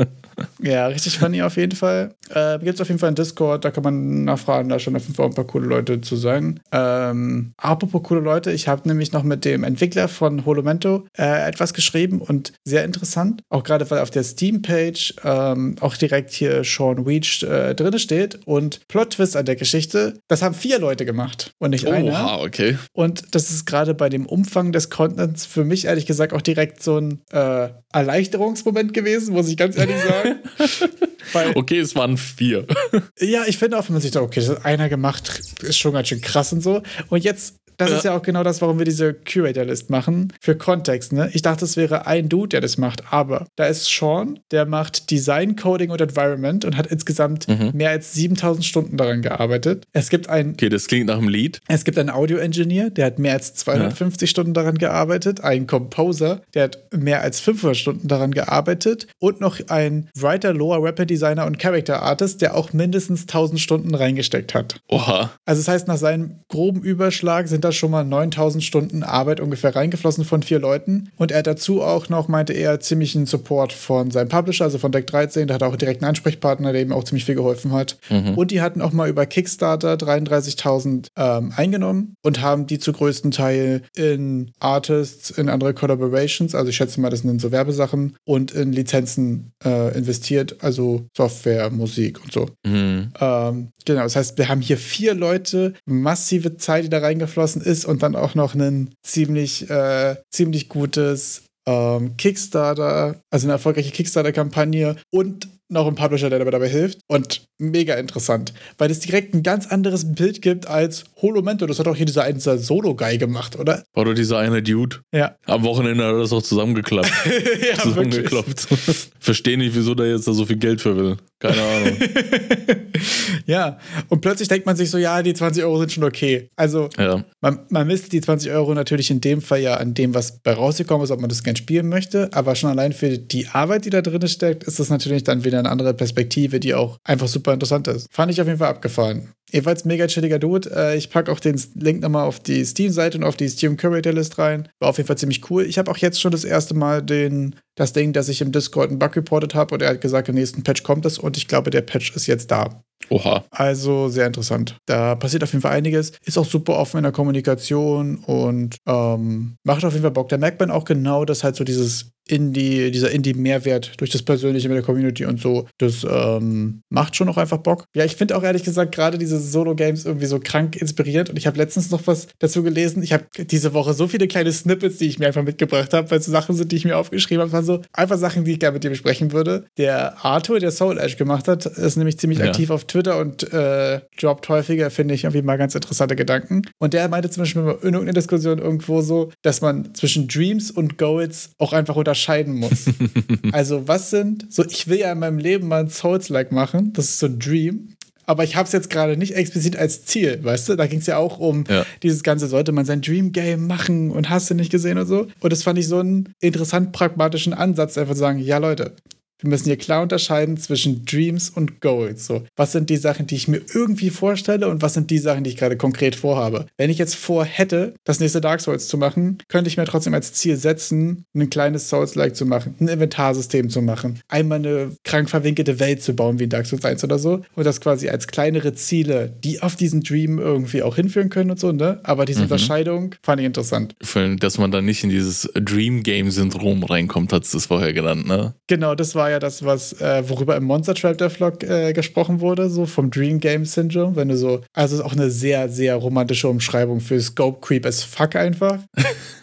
Ja, richtig funny auf jeden Fall. Äh, Gibt es auf jeden Fall einen Discord, da kann man nachfragen, da schon auf jeden Fall ein paar coole Leute zu sein. Ähm, apropos coole Leute, ich habe nämlich noch mit dem Entwickler von Holomento äh, etwas geschrieben und sehr interessant, auch gerade weil auf der Steam-Page ähm, auch direkt hier Sean Weech äh, drin steht und Plot-Twist an der Geschichte, das haben vier Leute gemacht und nicht einer. Oha, okay. Und das ist gerade bei dem Umfang des Contents für mich ehrlich gesagt auch direkt so ein äh, Erleichterungsmoment gewesen, muss ich ganz ehrlich sagen. Okay, es waren vier. ja, ich finde auch, wenn man sich da, okay, das hat einer gemacht, ist schon ganz schön krass und so. Und jetzt das ja. ist ja auch genau das, warum wir diese Curator-List machen. Für Kontext, ne? Ich dachte, es wäre ein Dude, der das macht, aber da ist Sean, der macht Design, Coding und Environment und hat insgesamt mhm. mehr als 7000 Stunden daran gearbeitet. Es gibt ein. Okay, das klingt nach einem Lied. Es gibt einen Audio-Engineer, der hat mehr als 250 ja. Stunden daran gearbeitet. Ein Composer, der hat mehr als 500 Stunden daran gearbeitet. Und noch ein Writer, Lower Rapper Designer und Character Artist, der auch mindestens 1000 Stunden reingesteckt hat. Oha. Also, das heißt, nach seinem groben Überschlag sind da schon mal 9000 Stunden Arbeit ungefähr reingeflossen von vier Leuten. Und er hat dazu auch noch, meinte er, ziemlichen Support von seinem Publisher, also von Deck 13. Da hat er auch direkt einen Ansprechpartner, der ihm auch ziemlich viel geholfen hat. Mhm. Und die hatten auch mal über Kickstarter 33.000 ähm, eingenommen und haben die zu größten Teil in Artists, in andere Collaborations, also ich schätze mal, das sind so Werbesachen und in Lizenzen äh, investiert, also Software, Musik und so. Mhm. Ähm, genau, das heißt, wir haben hier vier Leute, massive Zeit, die da reingeflossen ist und dann auch noch ein ziemlich, äh, ziemlich gutes ähm, Kickstarter, also eine erfolgreiche Kickstarter-Kampagne und noch ein Publisher, der dabei hilft. Und mega interessant, weil es direkt ein ganz anderes Bild gibt als Holomento. Das hat auch hier dieser eine Solo-Guy gemacht, oder? War doch dieser eine Dude. Ja. Am Wochenende hat er das auch zusammengeklappt. ja, zusammengekloppt. Verstehe nicht, wieso der jetzt da so viel Geld für will. Keine Ahnung. ja, und plötzlich denkt man sich so, ja, die 20 Euro sind schon okay. Also, ja. man, man misst die 20 Euro natürlich in dem Fall ja an dem, was bei rausgekommen ist, ob man das gern spielen möchte. Aber schon allein für die Arbeit, die da drin steckt, ist das natürlich dann wieder eine andere Perspektive, die auch einfach super interessant ist. Fand ich auf jeden Fall abgefahren. Ebenfalls mega chilliger Dude. Äh, ich packe auch den Link nochmal auf die Steam-Seite und auf die Steam Curator List rein. War auf jeden Fall ziemlich cool. Ich habe auch jetzt schon das erste Mal den, das Ding, dass ich im Discord einen Bug reported habe und er hat gesagt, im nächsten Patch kommt es und ich glaube, der Patch ist jetzt da. Oha. Also sehr interessant. Da passiert auf jeden Fall einiges. Ist auch super offen in der Kommunikation und ähm, macht auf jeden Fall Bock. Da merkt man auch genau, dass halt so dieses Indie, dieser Indie-Mehrwert durch das Persönliche mit der Community und so, das ähm, macht schon auch einfach Bock. Ja, ich finde auch ehrlich gesagt gerade diese Solo-Games irgendwie so krank inspiriert und ich habe letztens noch was dazu gelesen. Ich habe diese Woche so viele kleine Snippets, die ich mir einfach mitgebracht habe, weil es so Sachen sind, die ich mir aufgeschrieben habe. waren so einfach Sachen, die ich gerne mit dir besprechen würde. Der Arthur, der Soul Edge gemacht hat, ist nämlich ziemlich ja. aktiv auf Twitter und äh, droppt häufiger, finde ich, irgendwie mal ganz interessante Gedanken. Und der meinte zum Beispiel in irgendeiner Diskussion irgendwo so, dass man zwischen Dreams und Goals auch einfach unterscheidet unterscheiden muss. also, was sind, so, ich will ja in meinem Leben mal ein Souls-like machen, das ist so ein Dream. Aber ich habe es jetzt gerade nicht explizit als Ziel, weißt du? Da ging es ja auch um ja. dieses Ganze, sollte man sein Dream Game machen und hast du nicht gesehen und so. Und das fand ich so einen interessant pragmatischen Ansatz, einfach zu sagen, ja Leute, wir müssen hier klar unterscheiden zwischen Dreams und Goals. So, was sind die Sachen, die ich mir irgendwie vorstelle und was sind die Sachen, die ich gerade konkret vorhabe? Wenn ich jetzt vorhätte, das nächste Dark Souls zu machen, könnte ich mir trotzdem als Ziel setzen, ein kleines Souls-like zu machen, ein Inventarsystem zu machen, einmal eine krank verwinkelte Welt zu bauen wie in Dark Souls 1 oder so und das quasi als kleinere Ziele, die auf diesen Dream irgendwie auch hinführen können und so, ne? Aber diese mhm. Unterscheidung fand ich interessant. Dass man dann nicht in dieses Dream Game Syndrom reinkommt, hat es das vorher genannt, ne? Genau, das war ja das, was, äh, worüber im Monster Trap der Vlog äh, gesprochen wurde, so vom Dream Game Syndrome, wenn du so, also ist auch eine sehr, sehr romantische Umschreibung für Scope Creep as fuck einfach.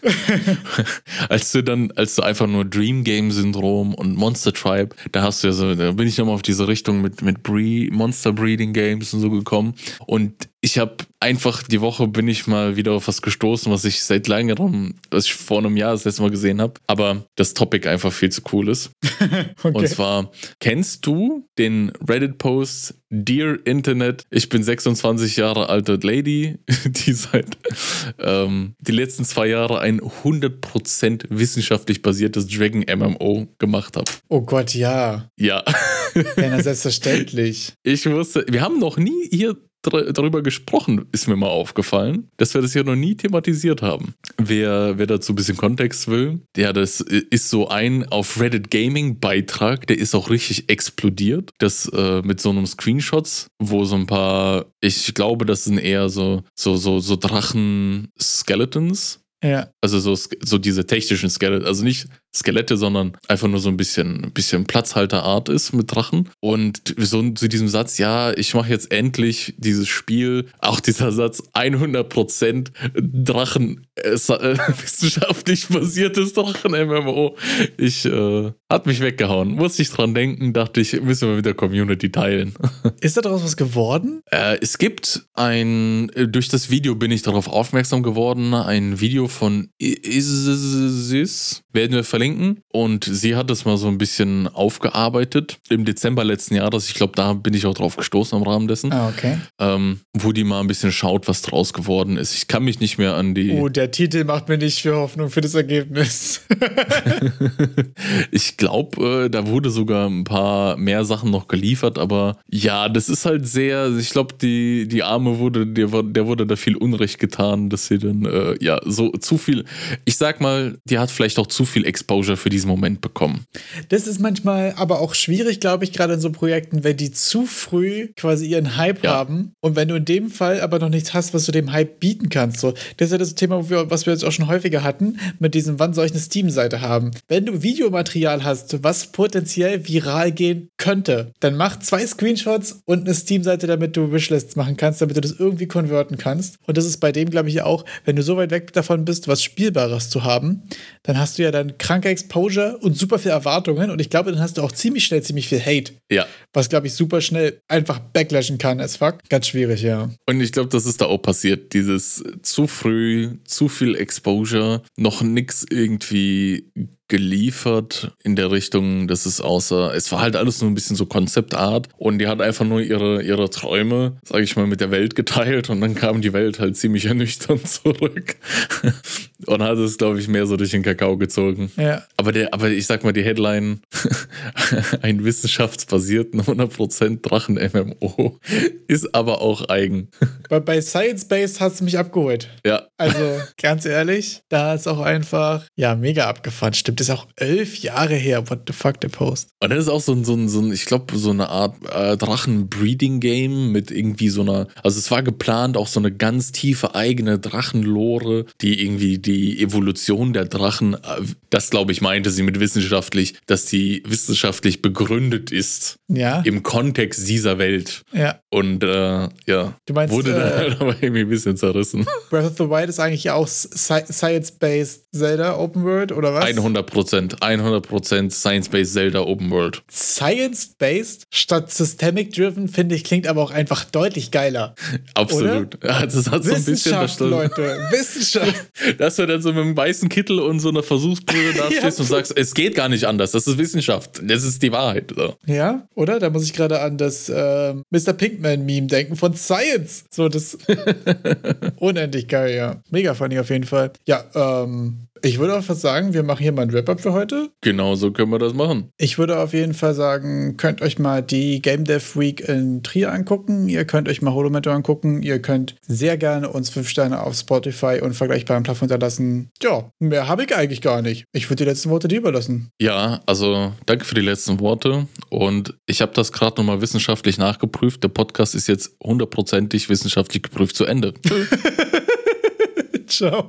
als du dann, als du einfach nur Dream Game Syndrom und Monster Tribe, da hast du ja so, da bin ich nochmal auf diese Richtung mit, mit Bree, Monster Breeding Games und so gekommen und ich habe einfach die Woche bin ich mal wieder auf was gestoßen, was ich seit längerem, was ich vor einem Jahr das letzte Mal gesehen habe, aber das Topic einfach viel zu cool ist. okay. Und zwar, kennst du den Reddit-Post Dear Internet, ich bin 26 Jahre alte Lady, die seit ähm, die letzten zwei Jahre ein 100% wissenschaftlich basiertes Dragon MMO gemacht habe. Oh Gott, ja. Ja. Ja, selbstverständlich. Ich wusste, wir haben noch nie hier darüber gesprochen, ist mir mal aufgefallen, dass wir das hier noch nie thematisiert haben. Wer, wer dazu ein bisschen Kontext will, ja, das ist so ein auf Reddit Gaming Beitrag, der ist auch richtig explodiert. Das äh, mit so einem Screenshots, wo so ein paar, ich glaube, das sind eher so, so, so, so Drachen-Skeletons ja. Also so, so diese technischen Skeletons, also nicht Skelette, sondern einfach nur so ein bisschen, bisschen Platzhalterart ist mit Drachen. Und so zu diesem Satz, ja, ich mache jetzt endlich dieses Spiel, auch dieser Satz, 100% Drachen, äh, äh, wissenschaftlich basiertes Drachen-MMO. Ich, äh, hat mich weggehauen. Musste ich dran denken, dachte ich, müssen wir mit der Community teilen. Ist da daraus was geworden? Äh, es gibt ein, äh, durch das Video bin ich darauf aufmerksam geworden, ein Video von Isis, werden wir verlinken. Und sie hat das mal so ein bisschen aufgearbeitet im Dezember letzten Jahres. Ich glaube, da bin ich auch drauf gestoßen im Rahmen dessen. Ah, okay. Ähm, wo die mal ein bisschen schaut, was draus geworden ist. Ich kann mich nicht mehr an die. Oh, der Titel macht mir nicht für Hoffnung für das Ergebnis. ich glaube, äh, da wurde sogar ein paar mehr Sachen noch geliefert, aber ja, das ist halt sehr, ich glaube, die, die Arme wurde, der, der wurde da viel Unrecht getan, dass sie dann, äh, ja, so zu viel, ich sag mal, die hat vielleicht auch zu viel Exposure für diesen Moment bekommen. Das ist manchmal aber auch schwierig, glaube ich, gerade in so Projekten, wenn die zu früh quasi ihren Hype ja. haben und wenn du in dem Fall aber noch nichts hast, was du dem Hype bieten kannst. So, das ist ja das Thema, was wir jetzt auch schon häufiger hatten, mit diesem, wann soll ich eine Steam-Seite haben? Wenn du Videomaterial hast, was potenziell viral gehen könnte, dann mach zwei Screenshots und eine Steam-Seite, damit du Wishlists machen kannst, damit du das irgendwie konverten kannst. Und das ist bei dem, glaube ich, auch, wenn du so weit weg davon bist, was Spielbares zu haben, dann hast du ja dann kranke Exposure und super viel Erwartungen. Und ich glaube, dann hast du auch ziemlich schnell ziemlich viel Hate. Ja. Was, glaube ich, super schnell einfach backlashen kann as fuck. Ganz schwierig, ja. Und ich glaube, das ist da auch passiert. Dieses zu früh, zu viel Exposure, noch nichts irgendwie geliefert in der Richtung, dass es außer, es war halt alles nur ein bisschen so Konzeptart und die hat einfach nur ihre, ihre Träume, sag ich mal, mit der Welt geteilt und dann kam die Welt halt ziemlich ernüchternd zurück und hat es, glaube ich, mehr so durch den Kakao gezogen. Ja. Aber der, aber ich sag mal, die Headline, ein wissenschaftsbasierten 100% Drachen-MMO, ist aber auch eigen. Bei, bei Science-Based hat es mich abgeholt. Ja. Also, ganz ehrlich, da ist auch einfach, ja, mega abgefahren. Stimmt das ist auch elf Jahre her. What the fuck, der Post. Und das ist auch so ein, so ein, so ein ich glaube, so eine Art äh, Drachen-Breeding-Game mit irgendwie so einer, also es war geplant, auch so eine ganz tiefe eigene Drachenlore, die irgendwie die Evolution der Drachen, äh, das glaube ich, meinte sie mit wissenschaftlich, dass die wissenschaftlich begründet ist. Ja. Im Kontext dieser Welt. Ja. Und äh, ja, meinst, wurde äh, halt aber irgendwie ein bisschen zerrissen. Breath of the Wild ist eigentlich ja auch Science-Based Zelda Open World, oder was? 100 100%, 100% Science-Based Zelda Open World. Science-Based statt Systemic-Driven, finde ich, klingt aber auch einfach deutlich geiler. Absolut. Ja, das hat so ein bisschen das Leute, Wissenschaft. Dass du dann so mit einem weißen Kittel und so einer Versuchsbrille dastehst ja. und sagst, es geht gar nicht anders, das ist Wissenschaft, das ist die Wahrheit. So. Ja, oder? Da muss ich gerade an das äh, Mr. Pinkman-Meme denken von Science. So, das unendlich geil, ja. Mega funny auf jeden Fall. Ja, ähm, ich würde auch fast sagen, wir machen hier mal ein Wrap-Up für heute. Genau so können wir das machen. Ich würde auf jeden Fall sagen, könnt euch mal die Game Dev Week in Trier angucken. Ihr könnt euch mal Holometer angucken. Ihr könnt sehr gerne uns fünf Sterne auf Spotify und vergleichbaren Plattformen hinterlassen. Ja, mehr habe ich eigentlich gar nicht. Ich würde die letzten Worte dir überlassen. Ja, also danke für die letzten Worte. Und ich habe das gerade nochmal wissenschaftlich nachgeprüft. Der Podcast ist jetzt hundertprozentig wissenschaftlich geprüft zu Ende. Ciao.